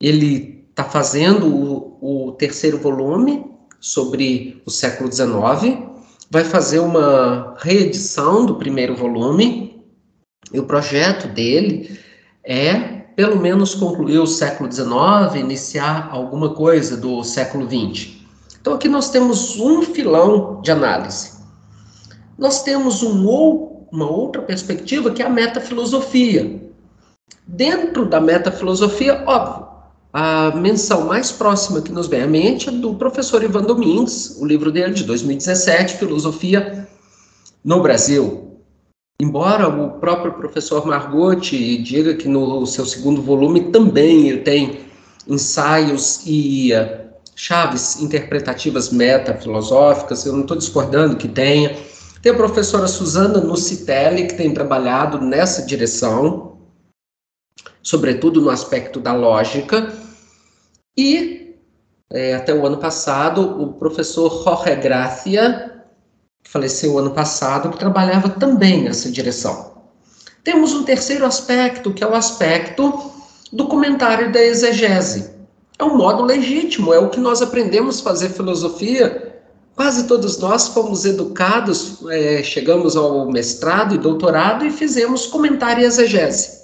Ele está fazendo o, o terceiro volume sobre o século XIX, vai fazer uma reedição do primeiro volume, e o projeto dele é, pelo menos, concluir o século XIX, iniciar alguma coisa do século XX. Então, aqui nós temos um filão de análise. Nós temos um ou, uma outra perspectiva que é a metafilosofia. Dentro da metafilosofia, óbvio, a menção mais próxima que nos vem à mente é do professor Ivan Domingues, o livro dele de 2017, Filosofia no Brasil. Embora o próprio professor Margotti diga que no seu segundo volume também ele tem ensaios e chaves interpretativas metafilosóficas, eu não estou discordando que tenha. Tem a professora Suzana Nucitelli, que tem trabalhado nessa direção, sobretudo no aspecto da lógica, e é, até o ano passado, o professor Jorge Gracia, faleceu ano passado, que trabalhava também nessa direção. Temos um terceiro aspecto, que é o aspecto do comentário da exegese. É um modo legítimo, é o que nós aprendemos a fazer filosofia. Quase todos nós fomos educados, é, chegamos ao mestrado e doutorado e fizemos comentário e exegese.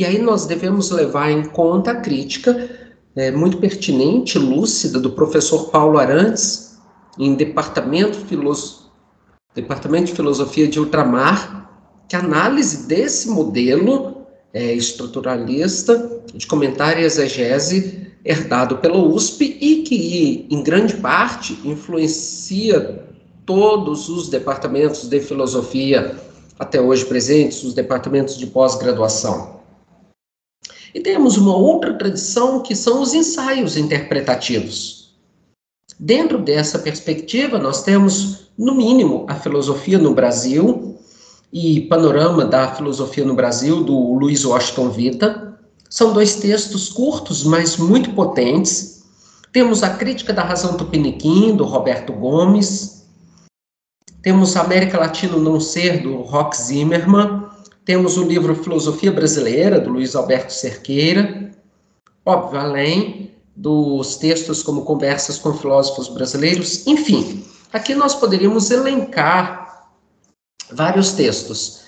E aí nós devemos levar em conta a crítica é, muito pertinente, lúcida, do professor Paulo Arantes, em Departamento, Filos... Departamento de Filosofia de Ultramar, que a análise desse modelo é, estruturalista de comentário e exegese herdado pela USP e que, em grande parte, influencia todos os departamentos de filosofia até hoje presentes, os departamentos de pós-graduação. E temos uma outra tradição que são os ensaios interpretativos. Dentro dessa perspectiva, nós temos, no mínimo, a filosofia no Brasil e Panorama da Filosofia no Brasil, do Luiz Washington Vita. São dois textos curtos, mas muito potentes. Temos a Crítica da Razão Tupiniquim, do Roberto Gomes. Temos América Latina Não Ser, do Rock Zimmermann. Temos o livro Filosofia Brasileira, do Luiz Alberto Cerqueira, óbvio, além dos textos como Conversas com Filósofos Brasileiros, enfim, aqui nós poderíamos elencar vários textos.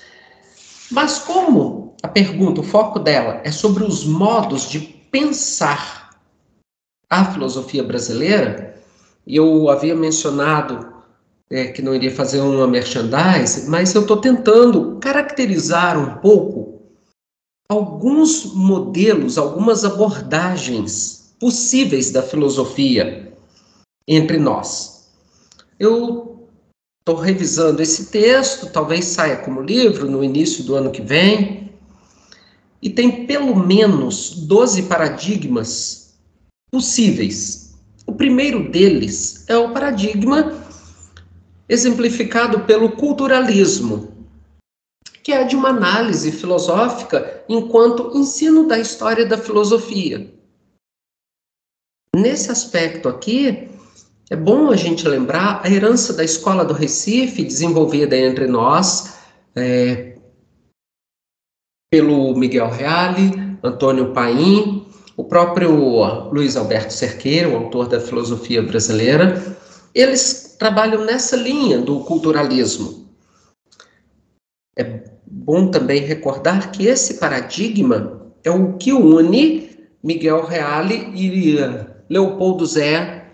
Mas como a pergunta, o foco dela é sobre os modos de pensar a filosofia brasileira, eu havia mencionado é, que não iria fazer uma merchandise, mas eu estou tentando caracterizar um pouco alguns modelos, algumas abordagens possíveis da filosofia entre nós. Eu estou revisando esse texto, talvez saia como livro no início do ano que vem, e tem pelo menos 12 paradigmas possíveis. O primeiro deles é o paradigma exemplificado pelo culturalismo, que é de uma análise filosófica enquanto ensino da história da filosofia. Nesse aspecto aqui, é bom a gente lembrar a herança da escola do Recife, desenvolvida entre nós é, pelo Miguel Reale, Antônio Paim, o próprio Luiz Alberto Cerqueira, o autor da filosofia brasileira, eles trabalham nessa linha do culturalismo. É bom também recordar que esse paradigma é o que une Miguel Reale e Leopoldo Zé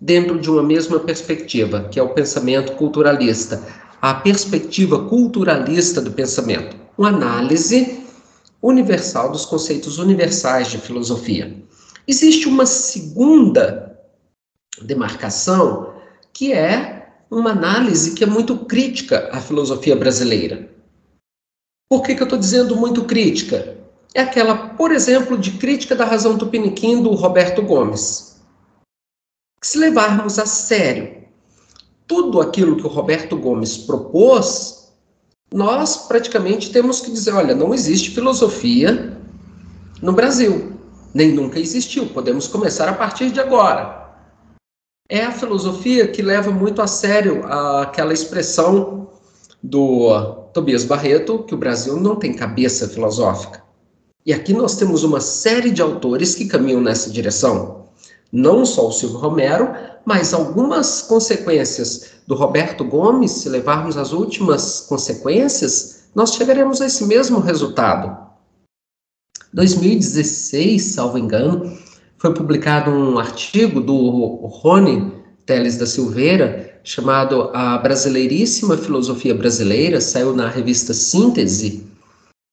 dentro de uma mesma perspectiva, que é o pensamento culturalista, a perspectiva culturalista do pensamento, uma análise universal dos conceitos universais de filosofia. Existe uma segunda demarcação que é uma análise que é muito crítica à filosofia brasileira. Por que, que eu estou dizendo muito crítica? É aquela, por exemplo, de crítica da razão tupiniquim do Roberto Gomes. Se levarmos a sério tudo aquilo que o Roberto Gomes propôs, nós praticamente temos que dizer: olha, não existe filosofia no Brasil, nem nunca existiu, podemos começar a partir de agora. É a filosofia que leva muito a sério aquela expressão do Tobias Barreto, que o Brasil não tem cabeça filosófica. E aqui nós temos uma série de autores que caminham nessa direção. Não só o Silvio Romero, mas algumas consequências do Roberto Gomes, se levarmos as últimas consequências, nós chegaremos a esse mesmo resultado. 2016, salvo engano, foi publicado um artigo do Rony Teles da Silveira, chamado A Brasileiríssima Filosofia Brasileira, saiu na revista Síntese.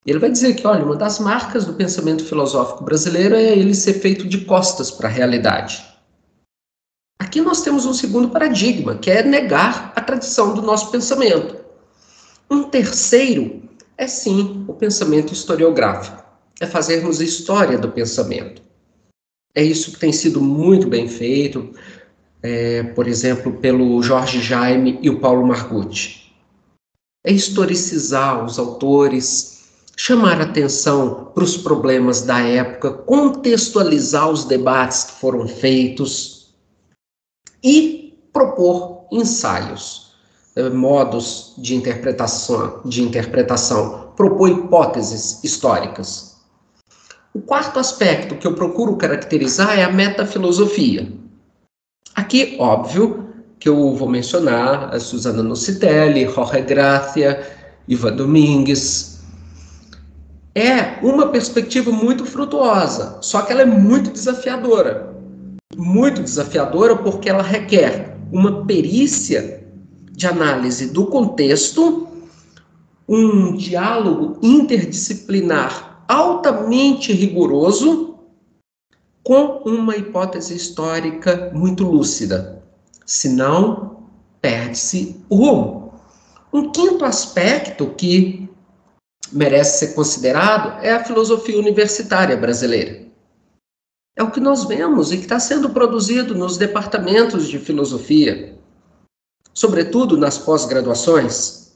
Ele vai dizer que, olha, uma das marcas do pensamento filosófico brasileiro é ele ser feito de costas para a realidade. Aqui nós temos um segundo paradigma, que é negar a tradição do nosso pensamento. Um terceiro é sim o pensamento historiográfico, é fazermos história do pensamento. É isso que tem sido muito bem feito é, por exemplo, pelo Jorge Jaime e o Paulo Margutti. É historicizar os autores, chamar atenção para os problemas da época, contextualizar os debates que foram feitos e propor ensaios, é, modos de interpretação, de interpretação, propor hipóteses históricas. O quarto aspecto que eu procuro caracterizar é a metafilosofia. Aqui, óbvio, que eu vou mencionar a Susana Nocitelli, Jorge Gracia, Ivan Domingues. É uma perspectiva muito frutuosa, só que ela é muito desafiadora. Muito desafiadora porque ela requer uma perícia de análise do contexto, um diálogo interdisciplinar altamente rigoroso com uma hipótese histórica muito lúcida. Senão, perde-se o rumo. Um quinto aspecto que merece ser considerado é a filosofia universitária brasileira. É o que nós vemos e que está sendo produzido nos departamentos de filosofia, sobretudo nas pós-graduações.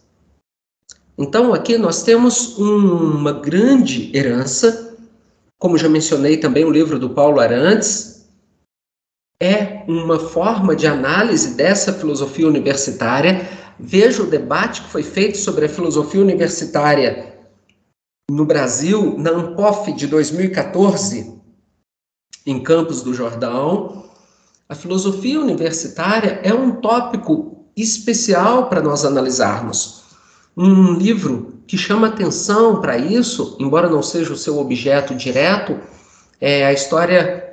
Então, aqui nós temos uma grande herança como já mencionei também o livro do Paulo Arantes, é uma forma de análise dessa filosofia universitária. Veja o debate que foi feito sobre a filosofia universitária no Brasil, na Ampof de 2014, em Campos do Jordão. A filosofia universitária é um tópico especial para nós analisarmos. Um livro que chama atenção para isso, embora não seja o seu objeto direto, é a história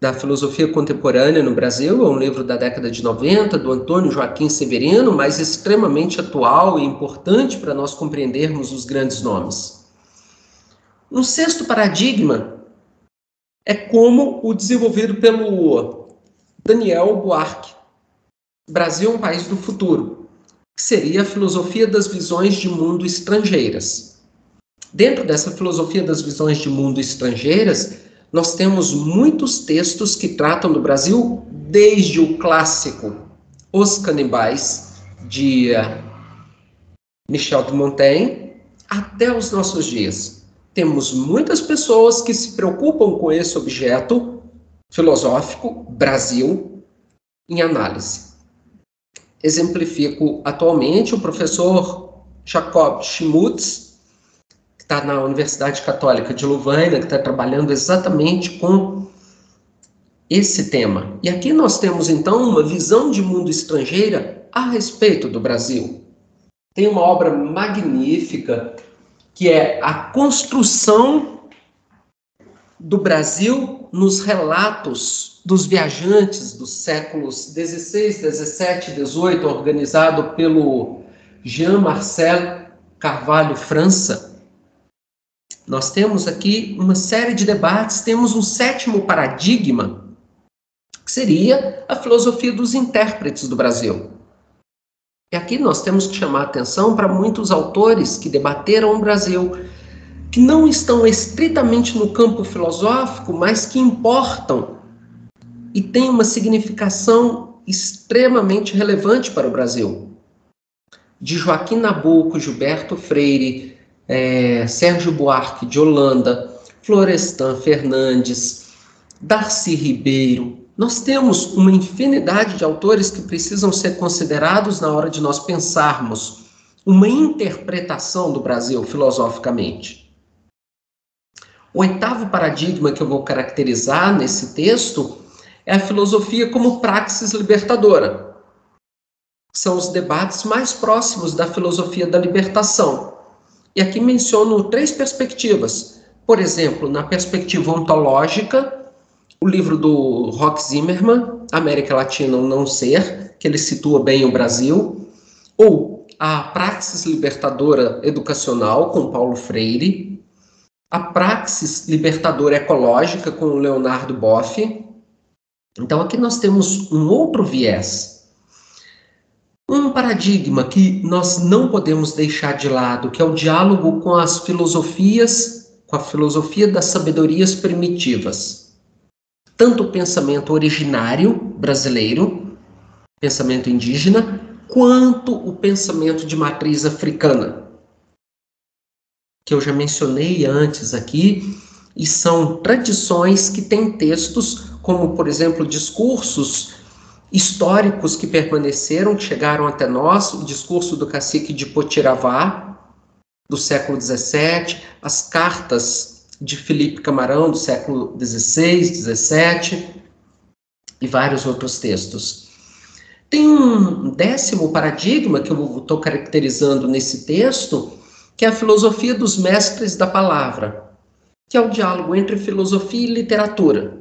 da filosofia contemporânea no Brasil, é um livro da década de 90, do Antônio Joaquim Severino, mas extremamente atual e importante para nós compreendermos os grandes nomes. Um sexto paradigma é como o desenvolvido pelo Daniel Buarque. Brasil é um país do futuro que seria a filosofia das visões de mundo estrangeiras. Dentro dessa filosofia das visões de mundo estrangeiras, nós temos muitos textos que tratam do Brasil desde o clássico Os Canibais, de eh, Michel de Montaigne, até os nossos dias. Temos muitas pessoas que se preocupam com esse objeto filosófico, Brasil, em análise exemplifico atualmente o professor Jacob Schmutz, que está na Universidade Católica de Louvaina, que está trabalhando exatamente com esse tema. E aqui nós temos então uma visão de mundo estrangeira a respeito do Brasil. Tem uma obra magnífica que é a construção do Brasil nos relatos dos viajantes dos séculos 16, 17, 18, organizado pelo Jean-Marcel Carvalho França. Nós temos aqui uma série de debates, temos um sétimo paradigma, que seria a filosofia dos intérpretes do Brasil. E aqui nós temos que chamar atenção para muitos autores que debateram o Brasil, que não estão estritamente no campo filosófico, mas que importam e têm uma significação extremamente relevante para o Brasil. De Joaquim Nabuco, Gilberto Freire, é, Sérgio Buarque de Holanda, Florestan Fernandes, Darcy Ribeiro. Nós temos uma infinidade de autores que precisam ser considerados na hora de nós pensarmos uma interpretação do Brasil filosoficamente. O oitavo paradigma que eu vou caracterizar nesse texto é a filosofia como praxis libertadora. São os debates mais próximos da filosofia da libertação. E aqui menciono três perspectivas. Por exemplo, na perspectiva ontológica, o livro do Rock Zimmermann, América Latina ou Não Ser, que ele situa bem o Brasil, ou a praxis libertadora educacional, com Paulo Freire, a praxis libertadora ecológica com Leonardo Boff. Então aqui nós temos um outro viés. Um paradigma que nós não podemos deixar de lado, que é o diálogo com as filosofias, com a filosofia das sabedorias primitivas. Tanto o pensamento originário brasileiro, pensamento indígena, quanto o pensamento de matriz africana que eu já mencionei antes aqui, e são tradições que têm textos, como, por exemplo, discursos históricos que permaneceram, que chegaram até nós, o discurso do cacique de Potiravá, do século XVII, as cartas de Felipe Camarão, do século XVI, XVII, e vários outros textos. Tem um décimo paradigma que eu estou caracterizando nesse texto, que é a filosofia dos mestres da palavra, que é o diálogo entre filosofia e literatura.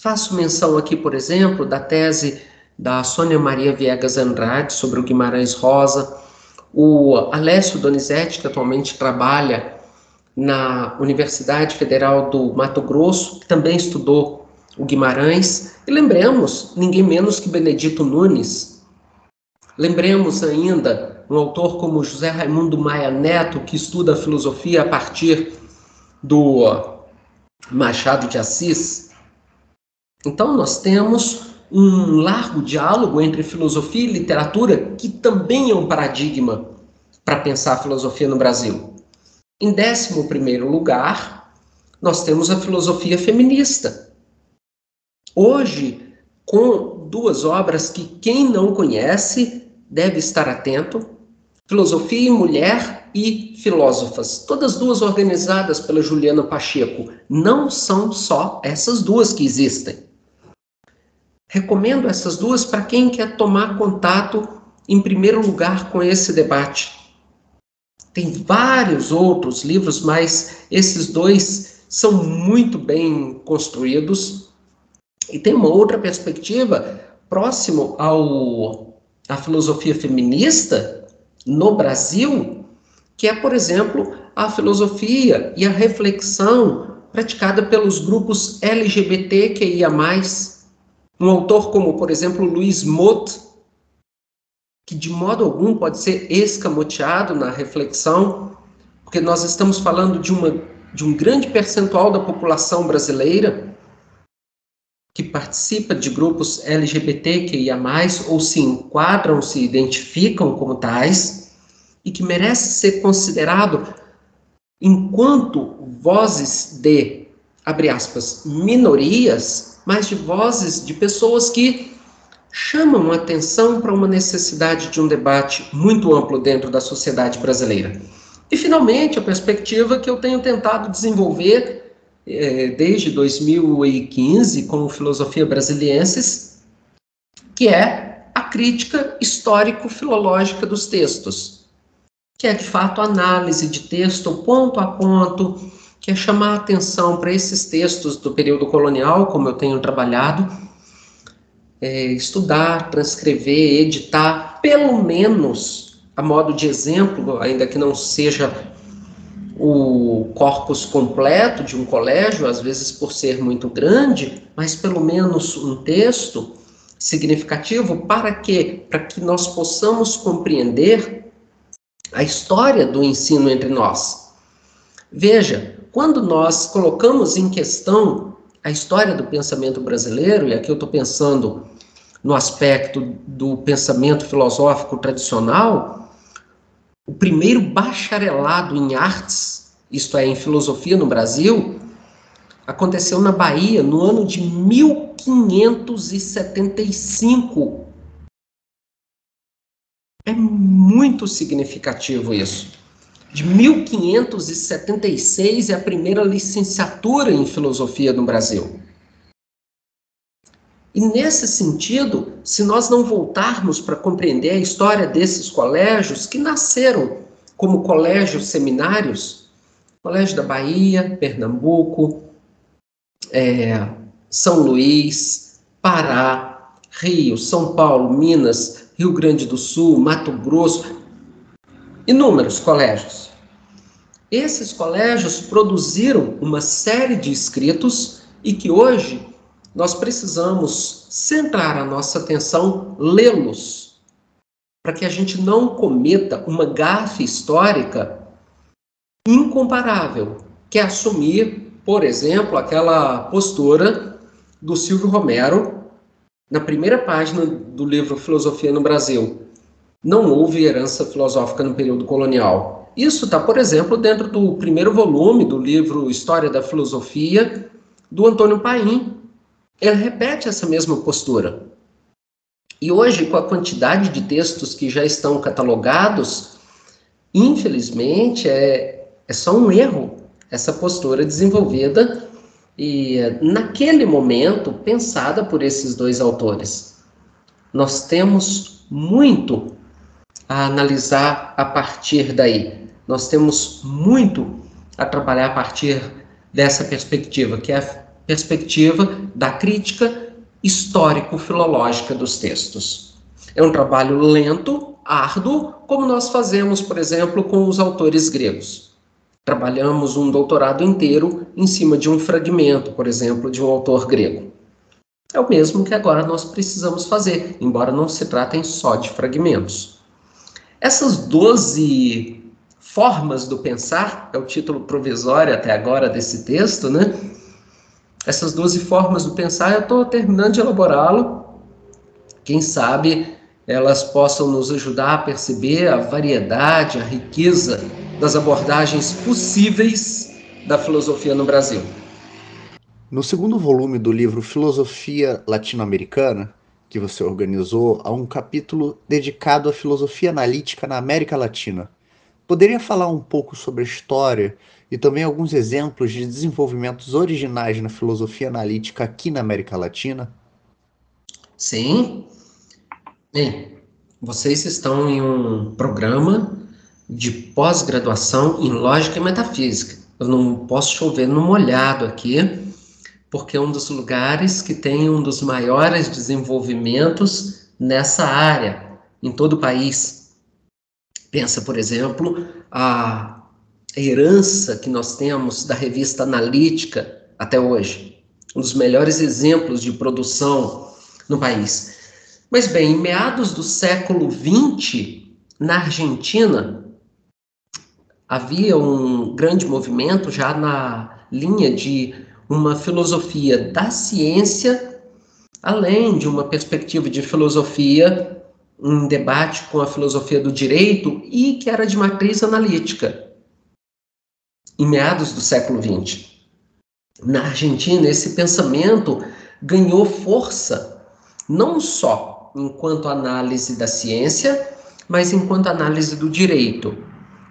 Faço menção aqui, por exemplo, da tese da Sônia Maria Viegas Andrade sobre o Guimarães Rosa, o Alessio Donizete, que atualmente trabalha na Universidade Federal do Mato Grosso, que também estudou o Guimarães, e lembremos, ninguém menos que Benedito Nunes. Lembremos ainda um autor como José Raimundo Maia Neto, que estuda a filosofia a partir do Machado de Assis. Então, nós temos um largo diálogo entre filosofia e literatura, que também é um paradigma para pensar a filosofia no Brasil. Em décimo primeiro lugar, nós temos a filosofia feminista. Hoje, com duas obras que quem não conhece deve estar atento, Filosofia e Mulher e Filósofas, todas duas organizadas pela Juliana Pacheco. Não são só essas duas que existem. Recomendo essas duas para quem quer tomar contato, em primeiro lugar, com esse debate. Tem vários outros livros, mas esses dois são muito bem construídos. E tem uma outra perspectiva próximo ao à filosofia feminista, no Brasil, que é, por exemplo, a filosofia e a reflexão praticada pelos grupos LGBTQIA+. Um autor como, por exemplo, Luiz Mott, que de modo algum pode ser escamoteado na reflexão, porque nós estamos falando de, uma, de um grande percentual da população brasileira que participa de grupos LGBTQIA+, ou se enquadram, se identificam como tais, e que merece ser considerado enquanto vozes de, abre aspas, minorias, mas de vozes de pessoas que chamam atenção para uma necessidade de um debate muito amplo dentro da sociedade brasileira. E, finalmente, a perspectiva que eu tenho tentado desenvolver é, desde 2015 com Filosofia Brasiliensis, que é a crítica histórico-filológica dos textos, que é de fato análise de texto ponto a ponto, que é chamar a atenção para esses textos do período colonial, como eu tenho trabalhado, é, estudar, transcrever, editar, pelo menos a modo de exemplo, ainda que não seja o corpus completo de um colégio, às vezes por ser muito grande, mas pelo menos um texto significativo para que para que nós possamos compreender a história do ensino entre nós. Veja, quando nós colocamos em questão a história do pensamento brasileiro, e aqui eu estou pensando no aspecto do pensamento filosófico tradicional, o primeiro bacharelado em artes, isto é, em filosofia no Brasil, aconteceu na Bahia no ano de 1575. É muito significativo isso. De 1576 é a primeira licenciatura em filosofia no Brasil. E nesse sentido, se nós não voltarmos para compreender a história desses colégios que nasceram como colégios seminários, Colégio da Bahia, Pernambuco, é, São Luís, Pará, Rio, São Paulo, Minas, Rio Grande do Sul, Mato Grosso, inúmeros colégios. Esses colégios produziram uma série de escritos e que hoje nós precisamos centrar a nossa atenção, lê-los, para que a gente não cometa uma gafe histórica incomparável, que é assumir, por exemplo, aquela postura do Silvio Romero na primeira página do livro Filosofia no Brasil. Não houve herança filosófica no período colonial. Isso está, por exemplo, dentro do primeiro volume do livro História da Filosofia, do Antônio Paim, ele repete essa mesma postura. E hoje, com a quantidade de textos que já estão catalogados, infelizmente é, é só um erro essa postura desenvolvida e, naquele momento, pensada por esses dois autores. Nós temos muito a analisar a partir daí. Nós temos muito a trabalhar a partir dessa perspectiva, que é a perspectiva da crítica histórico-filológica dos textos. É um trabalho lento, árduo, como nós fazemos, por exemplo, com os autores gregos. Trabalhamos um doutorado inteiro em cima de um fragmento, por exemplo, de um autor grego. É o mesmo que agora nós precisamos fazer, embora não se tratem só de fragmentos. Essas 12 formas do pensar, é o título provisório até agora desse texto, né? essas 12 formas do pensar, eu estou terminando de elaborá-lo. Quem sabe elas possam nos ajudar a perceber a variedade, a riqueza das abordagens possíveis da filosofia no Brasil. No segundo volume do livro Filosofia Latino-Americana, que você organizou, há um capítulo dedicado à filosofia analítica na América Latina. Poderia falar um pouco sobre a história e também alguns exemplos de desenvolvimentos originais na filosofia analítica aqui na América Latina? Sim. Bem, vocês estão em um programa de pós-graduação em lógica e metafísica. Eu não posso chover no molhado aqui, porque é um dos lugares que tem um dos maiores desenvolvimentos nessa área em todo o país. Pensa, por exemplo, a herança que nós temos da revista analítica até hoje. Um dos melhores exemplos de produção no país. Mas bem, em meados do século XX, na Argentina, havia um grande movimento já na linha de uma filosofia da ciência, além de uma perspectiva de filosofia em debate com a filosofia do direito e que era de matriz analítica em meados do século XX. Na Argentina, esse pensamento ganhou força, não só enquanto análise da ciência, mas enquanto análise do direito.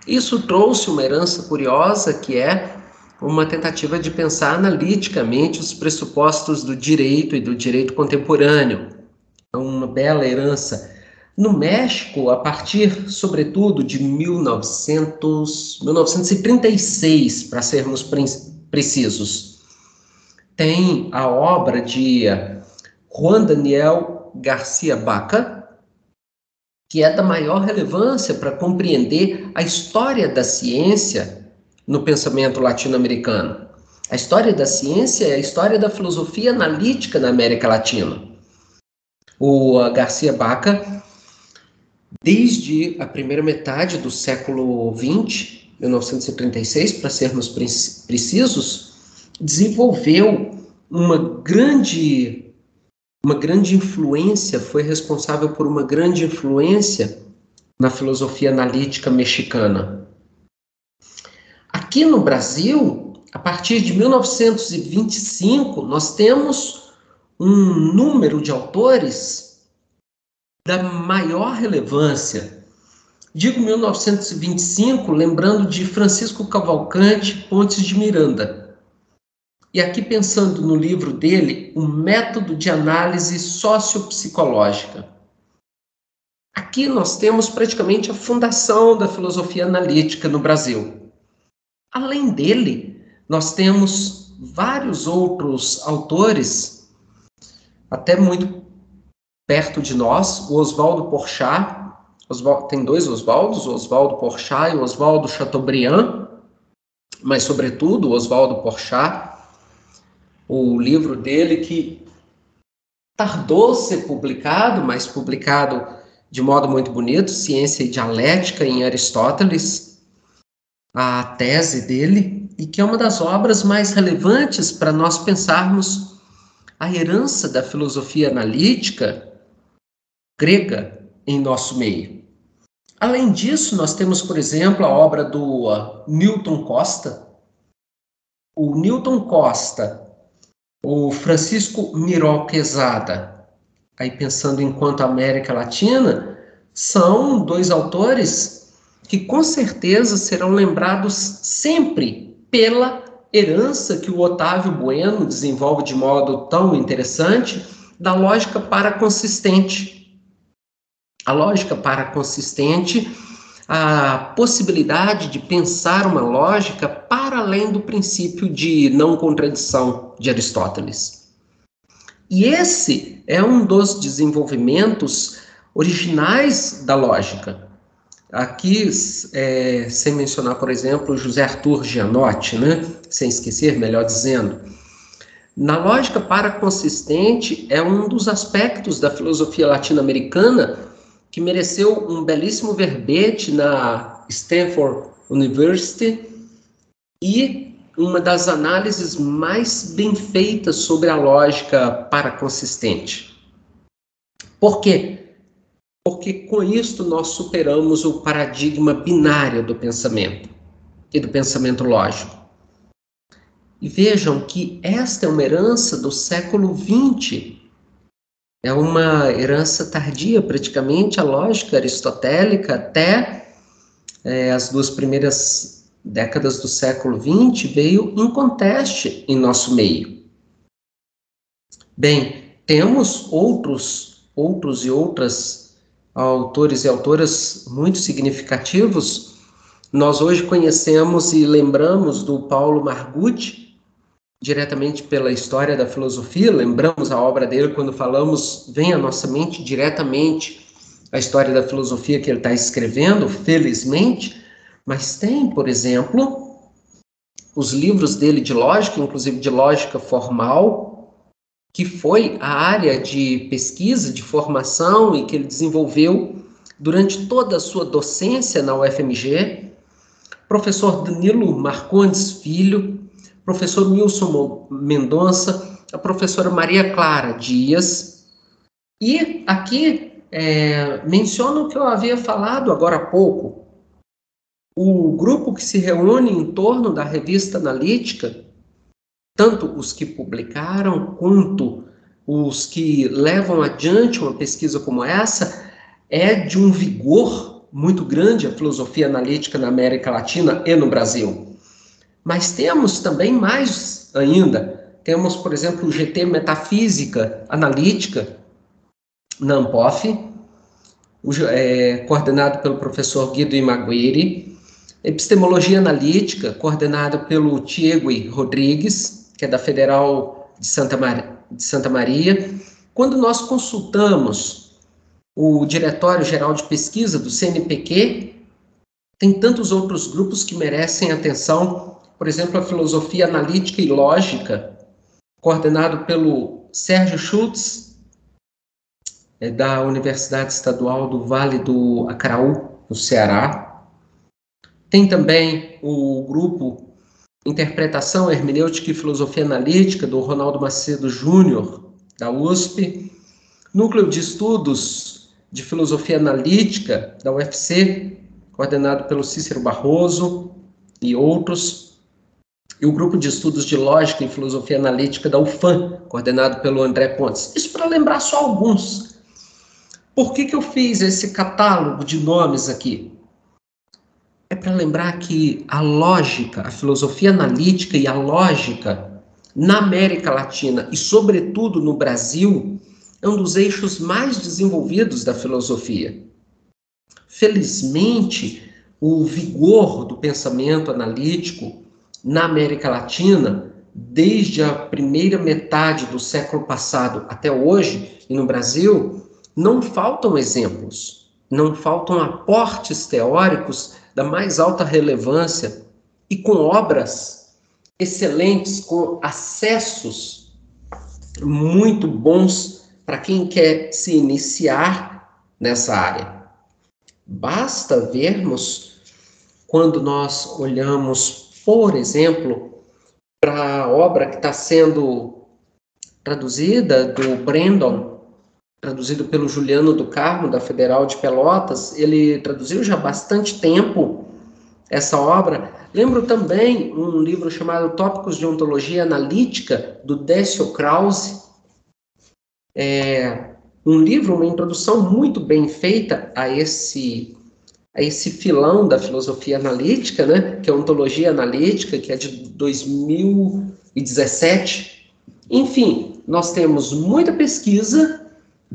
Isso trouxe uma herança curiosa que é uma tentativa de pensar analiticamente os pressupostos do direito e do direito contemporâneo. É uma bela herança no México, a partir, sobretudo, de 1900, 1936, para sermos precisos, tem a obra de Juan Daniel Garcia Baca, que é da maior relevância para compreender a história da ciência no pensamento latino-americano. A história da ciência é a história da filosofia analítica na América Latina. O Garcia Baca Desde a primeira metade do século XX, 1936, para sermos precisos, desenvolveu uma grande uma grande influência, foi responsável por uma grande influência na filosofia analítica mexicana. Aqui no Brasil, a partir de 1925, nós temos um número de autores da maior relevância. Digo 1925, lembrando de Francisco Cavalcante Pontes de Miranda. E aqui pensando no livro dele, O Método de Análise Sociopsicológica. Aqui nós temos praticamente a fundação da filosofia analítica no Brasil. Além dele, nós temos vários outros autores, até muito perto de nós, o Oswaldo Porchat, tem dois Oswaldos, o Oswaldo Porchat e o Oswaldo Chateaubriand, mas sobretudo o Oswaldo Porchat, o livro dele que tardou ser publicado, mas publicado de modo muito bonito, Ciência e Dialética em Aristóteles, a tese dele e que é uma das obras mais relevantes para nós pensarmos a herança da filosofia analítica grega em nosso meio. Além disso, nós temos, por exemplo, a obra do uh, Newton Costa. O Newton Costa, o Francisco Miró Quesada, aí pensando enquanto América Latina, são dois autores que com certeza serão lembrados sempre pela herança que o Otávio Bueno desenvolve de modo tão interessante da lógica paraconsistente. A lógica paraconsistente, a possibilidade de pensar uma lógica para além do princípio de não contradição de Aristóteles. E esse é um dos desenvolvimentos originais da lógica. Aqui, é, sem mencionar, por exemplo, José Arthur Gianotti, né? sem esquecer, melhor dizendo. Na lógica paraconsistente é um dos aspectos da filosofia latino-americana que mereceu um belíssimo verbete na Stanford University e uma das análises mais bem feitas sobre a lógica paraconsistente. Por quê? Porque com isto nós superamos o paradigma binário do pensamento e do pensamento lógico. E vejam que esta é uma herança do século XX. É uma herança tardia, praticamente, a lógica aristotélica até é, as duas primeiras décadas do século XX veio em conteste em nosso meio. Bem, temos outros, outros e outras autores e autoras muito significativos, nós hoje conhecemos e lembramos do Paulo Margutti, diretamente pela história da filosofia, lembramos a obra dele quando falamos, vem à nossa mente diretamente a história da filosofia que ele está escrevendo, felizmente, mas tem, por exemplo, os livros dele de lógica, inclusive de lógica formal, que foi a área de pesquisa, de formação e que ele desenvolveu durante toda a sua docência na UFMG. Professor Danilo Marcondes Filho, professor Wilson Mendonça, a professora Maria Clara Dias. E aqui é, menciono o que eu havia falado agora há pouco. O grupo que se reúne em torno da revista analítica tanto os que publicaram quanto os que levam adiante uma pesquisa como essa, é de um vigor muito grande a filosofia analítica na América Latina e no Brasil. Mas temos também mais ainda. Temos, por exemplo, o GT Metafísica Analítica, na ANPOF, é, coordenado pelo professor Guido Imaguiri, Epistemologia Analítica, coordenado pelo Tiago Rodrigues, que é da Federal de Santa, Mar... de Santa Maria. Quando nós consultamos o Diretório Geral de Pesquisa do CNPq, tem tantos outros grupos que merecem atenção, por exemplo, a Filosofia Analítica e Lógica, coordenado pelo Sérgio Schultz, é da Universidade Estadual do Vale do Acaraú, no Ceará. Tem também o grupo Interpretação, Hermenêutica e Filosofia Analítica, do Ronaldo Macedo Júnior, da USP. Núcleo de Estudos de Filosofia Analítica, da UFC, coordenado pelo Cícero Barroso e outros. E o Grupo de Estudos de Lógica e Filosofia Analítica, da UFAM, coordenado pelo André Pontes. Isso para lembrar só alguns. Por que, que eu fiz esse catálogo de nomes aqui? É para lembrar que a lógica, a filosofia analítica e a lógica na América Latina e, sobretudo, no Brasil, é um dos eixos mais desenvolvidos da filosofia. Felizmente, o vigor do pensamento analítico na América Latina, desde a primeira metade do século passado até hoje, e no Brasil, não faltam exemplos, não faltam aportes teóricos da mais alta relevância e com obras excelentes, com acessos muito bons para quem quer se iniciar nessa área. Basta vermos quando nós olhamos, por exemplo, para a obra que está sendo traduzida do Brandon traduzido pelo Juliano do Carmo, da Federal de Pelotas. Ele traduziu já há bastante tempo essa obra. Lembro também um livro chamado Tópicos de Ontologia Analítica, do Décio Krause. É um livro, uma introdução muito bem feita a esse a esse filão da filosofia analítica, né, que é a ontologia analítica, que é de 2017. Enfim, nós temos muita pesquisa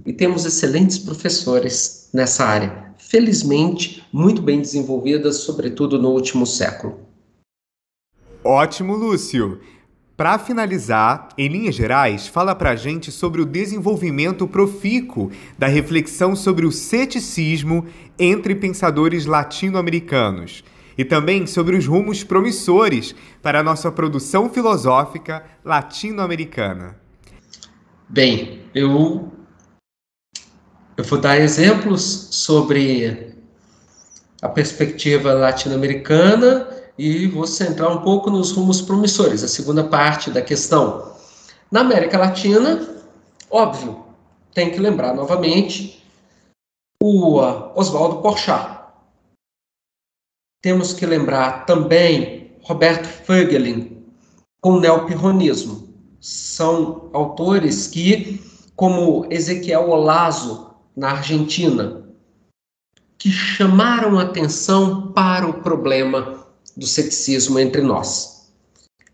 e temos excelentes professores nessa área, felizmente muito bem desenvolvidas, sobretudo no último século. Ótimo, Lúcio! Para finalizar, em linhas gerais, fala para a gente sobre o desenvolvimento profícuo da reflexão sobre o ceticismo entre pensadores latino-americanos e também sobre os rumos promissores para a nossa produção filosófica latino-americana. Bem, eu eu vou dar exemplos sobre a perspectiva latino-americana e vou centrar um pouco nos rumos promissores, a segunda parte da questão. Na América Latina, óbvio, tem que lembrar novamente o Oswaldo Porchat. Temos que lembrar também Roberto Fögelin com o neopirronismo. São autores que, como Ezequiel Olazo, na Argentina, que chamaram atenção para o problema do ceticismo entre nós.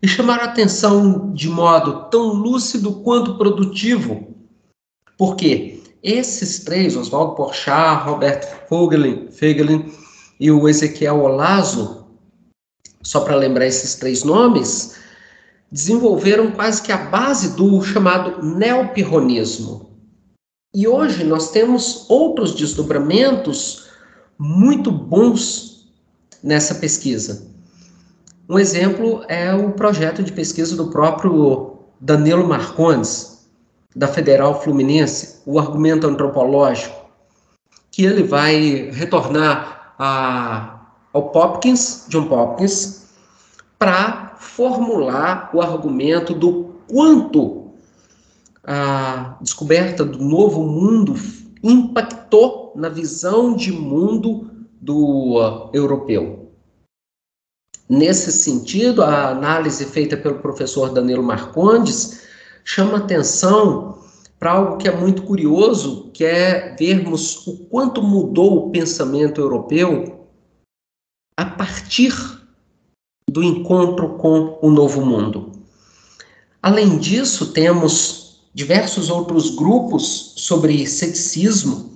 E chamaram atenção de modo tão lúcido quanto produtivo, porque esses três, Oswaldo Porchat, Roberto Fogelin, Fegelin e o Ezequiel Olazo, só para lembrar esses três nomes, desenvolveram quase que a base do chamado neopirronismo, e hoje nós temos outros desdobramentos muito bons nessa pesquisa. Um exemplo é o projeto de pesquisa do próprio Danilo Marcondes, da Federal Fluminense, o argumento antropológico, que ele vai retornar a, ao Popkins, John Popkins, para formular o argumento do quanto a descoberta do novo mundo impactou na visão de mundo do uh, europeu. Nesse sentido, a análise feita pelo professor Danilo Marcondes chama atenção para algo que é muito curioso, que é vermos o quanto mudou o pensamento europeu a partir do encontro com o novo mundo. Além disso, temos diversos outros grupos sobre ceticismo,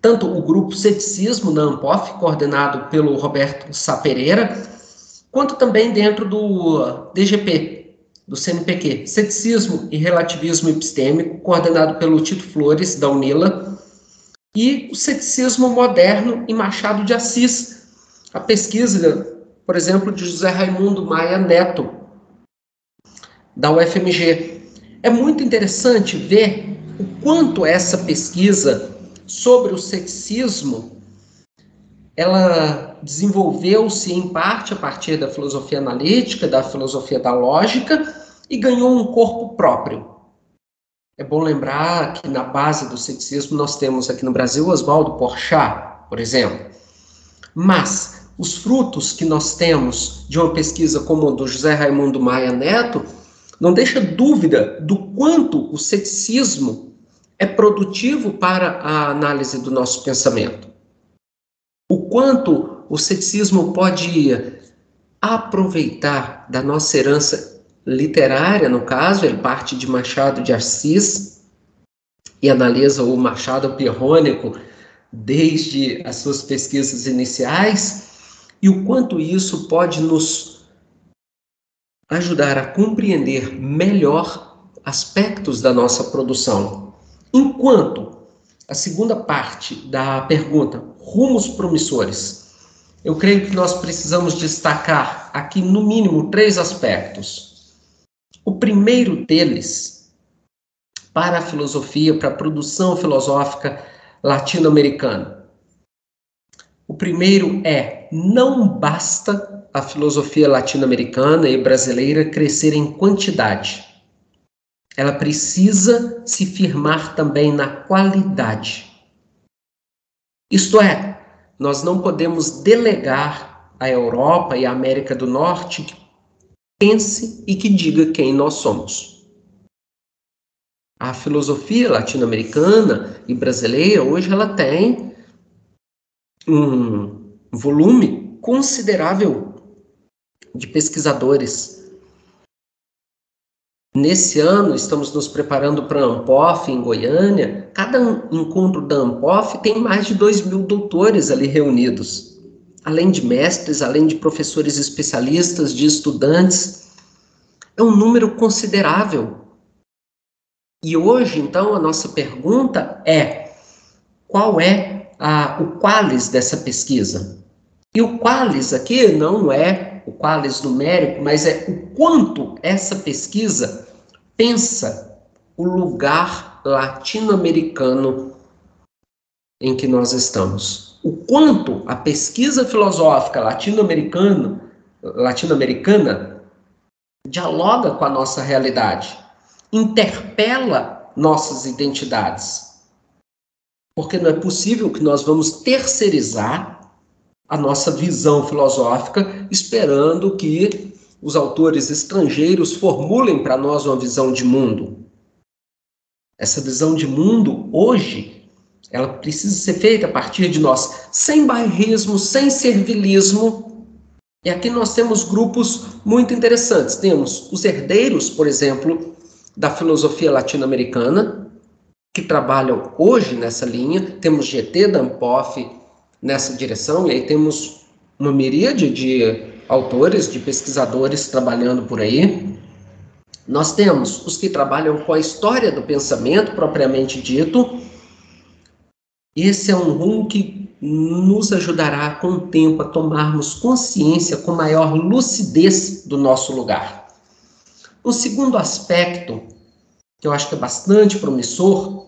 tanto o grupo Ceticismo na Ampof, coordenado pelo Roberto Sá Pereira, quanto também dentro do DGP, do CNPq, Ceticismo e Relativismo Epistêmico, coordenado pelo Tito Flores, da UNILA, e o Ceticismo Moderno e Machado de Assis, a pesquisa, por exemplo, de José Raimundo Maia Neto, da UFMG, é muito interessante ver o quanto essa pesquisa sobre o ceticismo ela desenvolveu-se em parte a partir da filosofia analítica, da filosofia da lógica e ganhou um corpo próprio. É bom lembrar que na base do ceticismo nós temos aqui no Brasil Oswaldo Porchat, por exemplo. Mas os frutos que nós temos de uma pesquisa como a do José Raimundo Maia Neto não deixa dúvida do quanto o ceticismo é produtivo para a análise do nosso pensamento. O quanto o ceticismo pode aproveitar da nossa herança literária, no caso, ele parte de Machado de Assis e analisa o Machado Pirrônico desde as suas pesquisas iniciais, e o quanto isso pode nos ajudar a compreender melhor aspectos da nossa produção. Enquanto a segunda parte da pergunta, rumos promissores. Eu creio que nós precisamos destacar aqui, no mínimo, três aspectos. O primeiro deles, para a filosofia, para a produção filosófica latino-americana. O primeiro é: não basta a filosofia latino-americana e brasileira crescer em quantidade ela precisa se firmar também na qualidade. Isto é, nós não podemos delegar à Europa e à América do Norte que pense e que diga quem nós somos. A filosofia latino-americana e brasileira hoje ela tem um volume considerável de pesquisadores Nesse ano, estamos nos preparando para a Ampof em Goiânia. Cada encontro da Ampof tem mais de 2 mil doutores ali reunidos, além de mestres, além de professores especialistas, de estudantes. É um número considerável. E hoje, então, a nossa pergunta é: qual é a, o qualis dessa pesquisa? E o qualis aqui não é o qualis numérico, mas é o quanto essa pesquisa pensa o lugar latino-americano em que nós estamos. O quanto a pesquisa filosófica latino-americana latino-americana dialoga com a nossa realidade, interpela nossas identidades. Porque não é possível que nós vamos terceirizar a nossa visão filosófica, esperando que os autores estrangeiros formulem para nós uma visão de mundo. Essa visão de mundo, hoje, ela precisa ser feita a partir de nós, sem bairrismo, sem servilismo. E aqui nós temos grupos muito interessantes. Temos os herdeiros, por exemplo, da filosofia latino-americana, que trabalham hoje nessa linha. Temos GT da Ampof, nessa direção, e aí temos uma miríade de autores, de pesquisadores trabalhando por aí. Nós temos os que trabalham com a história do pensamento propriamente dito. Esse é um rumo que nos ajudará com o tempo a tomarmos consciência com maior lucidez do nosso lugar. O segundo aspecto, que eu acho que é bastante promissor,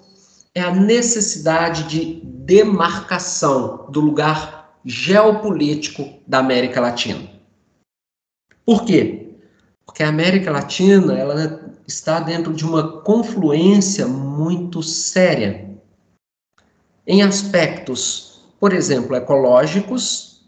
é a necessidade de demarcação do lugar geopolítico da América Latina. Por quê? Porque a América Latina ela está dentro de uma confluência muito séria em aspectos, por exemplo, ecológicos.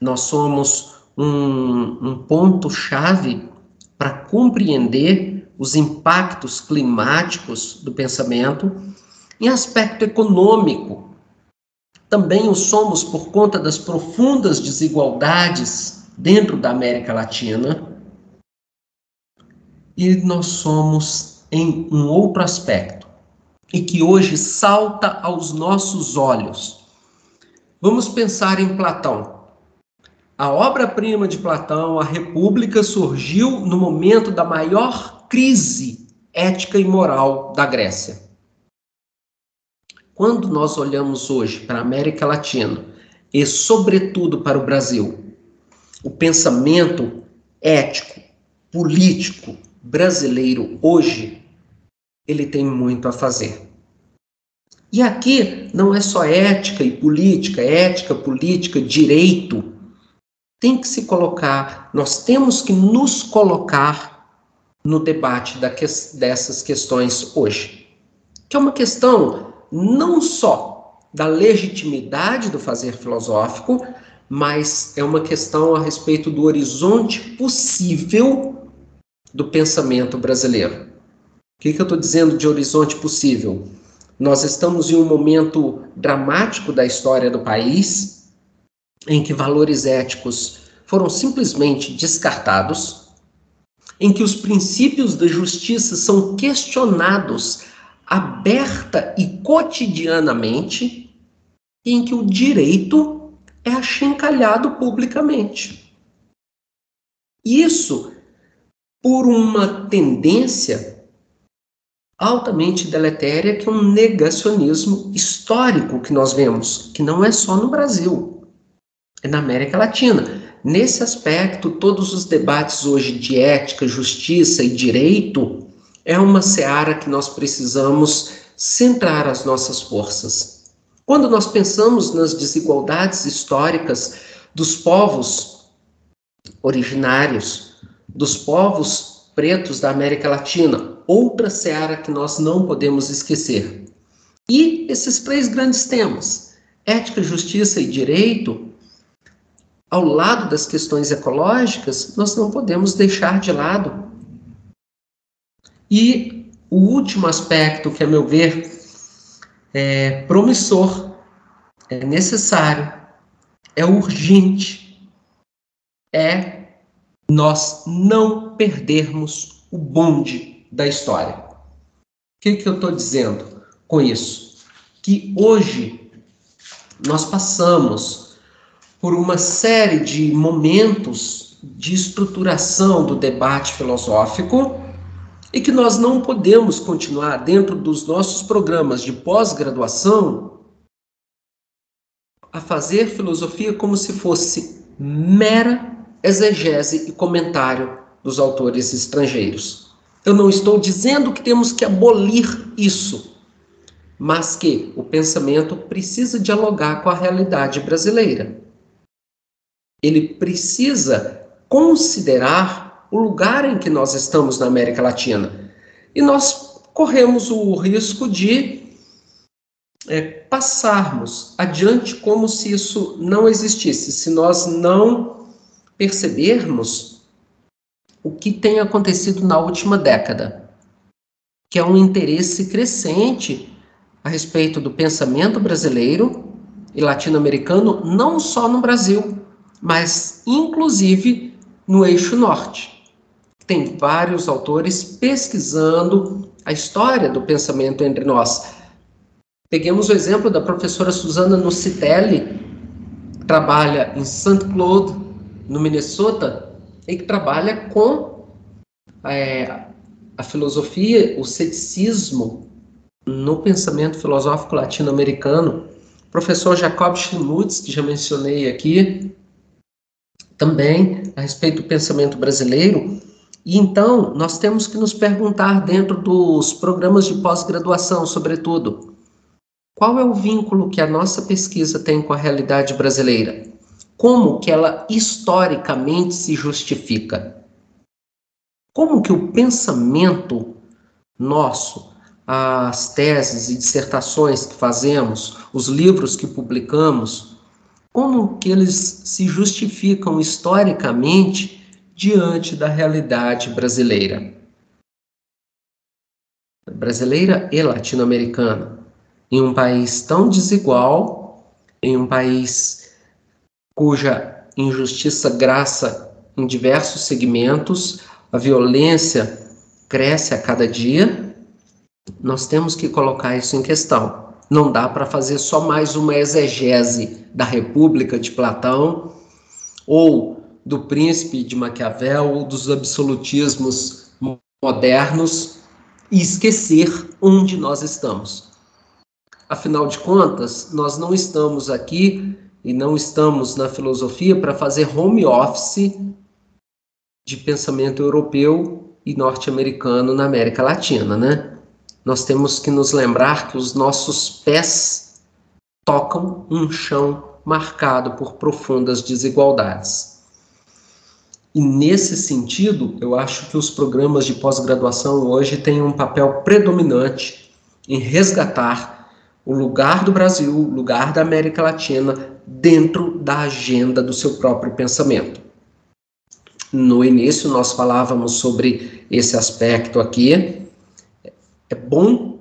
Nós somos um, um ponto-chave para compreender os impactos climáticos do pensamento em aspecto econômico, também o somos por conta das profundas desigualdades dentro da América Latina. E nós somos em um outro aspecto, e que hoje salta aos nossos olhos. Vamos pensar em Platão. A obra-prima de Platão, a República, surgiu no momento da maior crise ética e moral da Grécia. Quando nós olhamos hoje para a América Latina e, sobretudo, para o Brasil, o pensamento ético, político brasileiro hoje, ele tem muito a fazer. E aqui não é só ética e política, ética, política, direito. Tem que se colocar, nós temos que nos colocar no debate que, dessas questões hoje. Que é uma questão não só da legitimidade do fazer filosófico, mas é uma questão a respeito do horizonte possível do pensamento brasileiro. O que, que eu estou dizendo de horizonte possível? Nós estamos em um momento dramático da história do país, em que valores éticos foram simplesmente descartados, em que os princípios da justiça são questionados aberta e cotidianamente, em que o direito é achincalhado publicamente. Isso por uma tendência altamente deletéria que é um negacionismo histórico que nós vemos, que não é só no Brasil, é na América Latina. Nesse aspecto, todos os debates hoje de ética, justiça e direito é uma seara que nós precisamos centrar as nossas forças. Quando nós pensamos nas desigualdades históricas dos povos originários, dos povos pretos da América Latina, outra seara que nós não podemos esquecer. E esses três grandes temas, ética, justiça e direito, ao lado das questões ecológicas, nós não podemos deixar de lado. E o último aspecto que, a meu ver, é promissor, é necessário, é urgente, é nós não perdermos o bonde da história. O que, que eu estou dizendo com isso? Que hoje nós passamos por uma série de momentos de estruturação do debate filosófico e que nós não podemos continuar dentro dos nossos programas de pós-graduação a fazer filosofia como se fosse mera exegese e comentário dos autores estrangeiros. Eu não estou dizendo que temos que abolir isso, mas que o pensamento precisa dialogar com a realidade brasileira. Ele precisa considerar o lugar em que nós estamos na América Latina. E nós corremos o risco de é, passarmos adiante como se isso não existisse, se nós não percebermos o que tem acontecido na última década, que é um interesse crescente a respeito do pensamento brasileiro e latino-americano, não só no Brasil, mas inclusive no eixo norte tem vários autores pesquisando a história do pensamento entre nós. Peguemos o exemplo da professora Susana Nocitelli, que trabalha em St. Claude, no Minnesota, e que trabalha com é, a filosofia, o ceticismo no pensamento filosófico latino-americano. Professor Jacob Schmutz, que já mencionei aqui, também a respeito do pensamento brasileiro, e então, nós temos que nos perguntar dentro dos programas de pós-graduação, sobretudo, qual é o vínculo que a nossa pesquisa tem com a realidade brasileira? Como que ela historicamente se justifica? Como que o pensamento nosso, as teses e dissertações que fazemos, os livros que publicamos, como que eles se justificam historicamente diante da realidade brasileira. Brasileira e latino-americana. Em um país tão desigual, em um país cuja injustiça graça em diversos segmentos, a violência cresce a cada dia, nós temos que colocar isso em questão. Não dá para fazer só mais uma exegese da República de Platão ou do príncipe de Maquiavel ou dos absolutismos modernos e esquecer onde nós estamos. Afinal de contas, nós não estamos aqui e não estamos na filosofia para fazer home office de pensamento europeu e norte-americano na América Latina, né? nós temos que nos lembrar que os nossos pés tocam um chão marcado por profundas desigualdades. E nesse sentido, eu acho que os programas de pós-graduação hoje têm um papel predominante em resgatar o lugar do Brasil, o lugar da América Latina dentro da agenda do seu próprio pensamento. No início, nós falávamos sobre esse aspecto aqui. É bom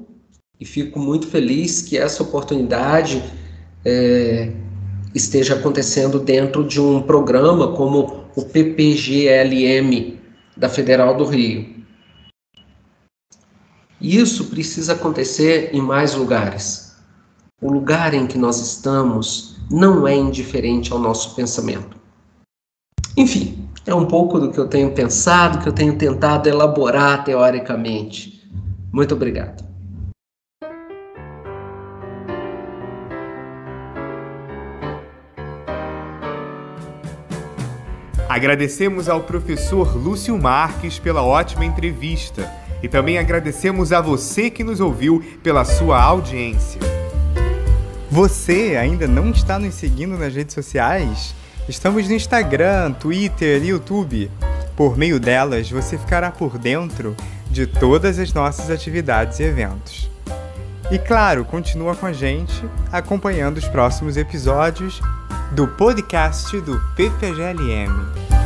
e fico muito feliz que essa oportunidade é, esteja acontecendo dentro de um programa como o PPGLM da Federal do Rio. Isso precisa acontecer em mais lugares. O lugar em que nós estamos não é indiferente ao nosso pensamento. Enfim, é um pouco do que eu tenho pensado, que eu tenho tentado elaborar teoricamente. Muito obrigado. Agradecemos ao professor Lúcio Marques pela ótima entrevista e também agradecemos a você que nos ouviu pela sua audiência. Você ainda não está nos seguindo nas redes sociais? Estamos no Instagram, Twitter e YouTube. Por meio delas, você ficará por dentro de todas as nossas atividades e eventos. E claro, continua com a gente acompanhando os próximos episódios do podcast do PPGLM.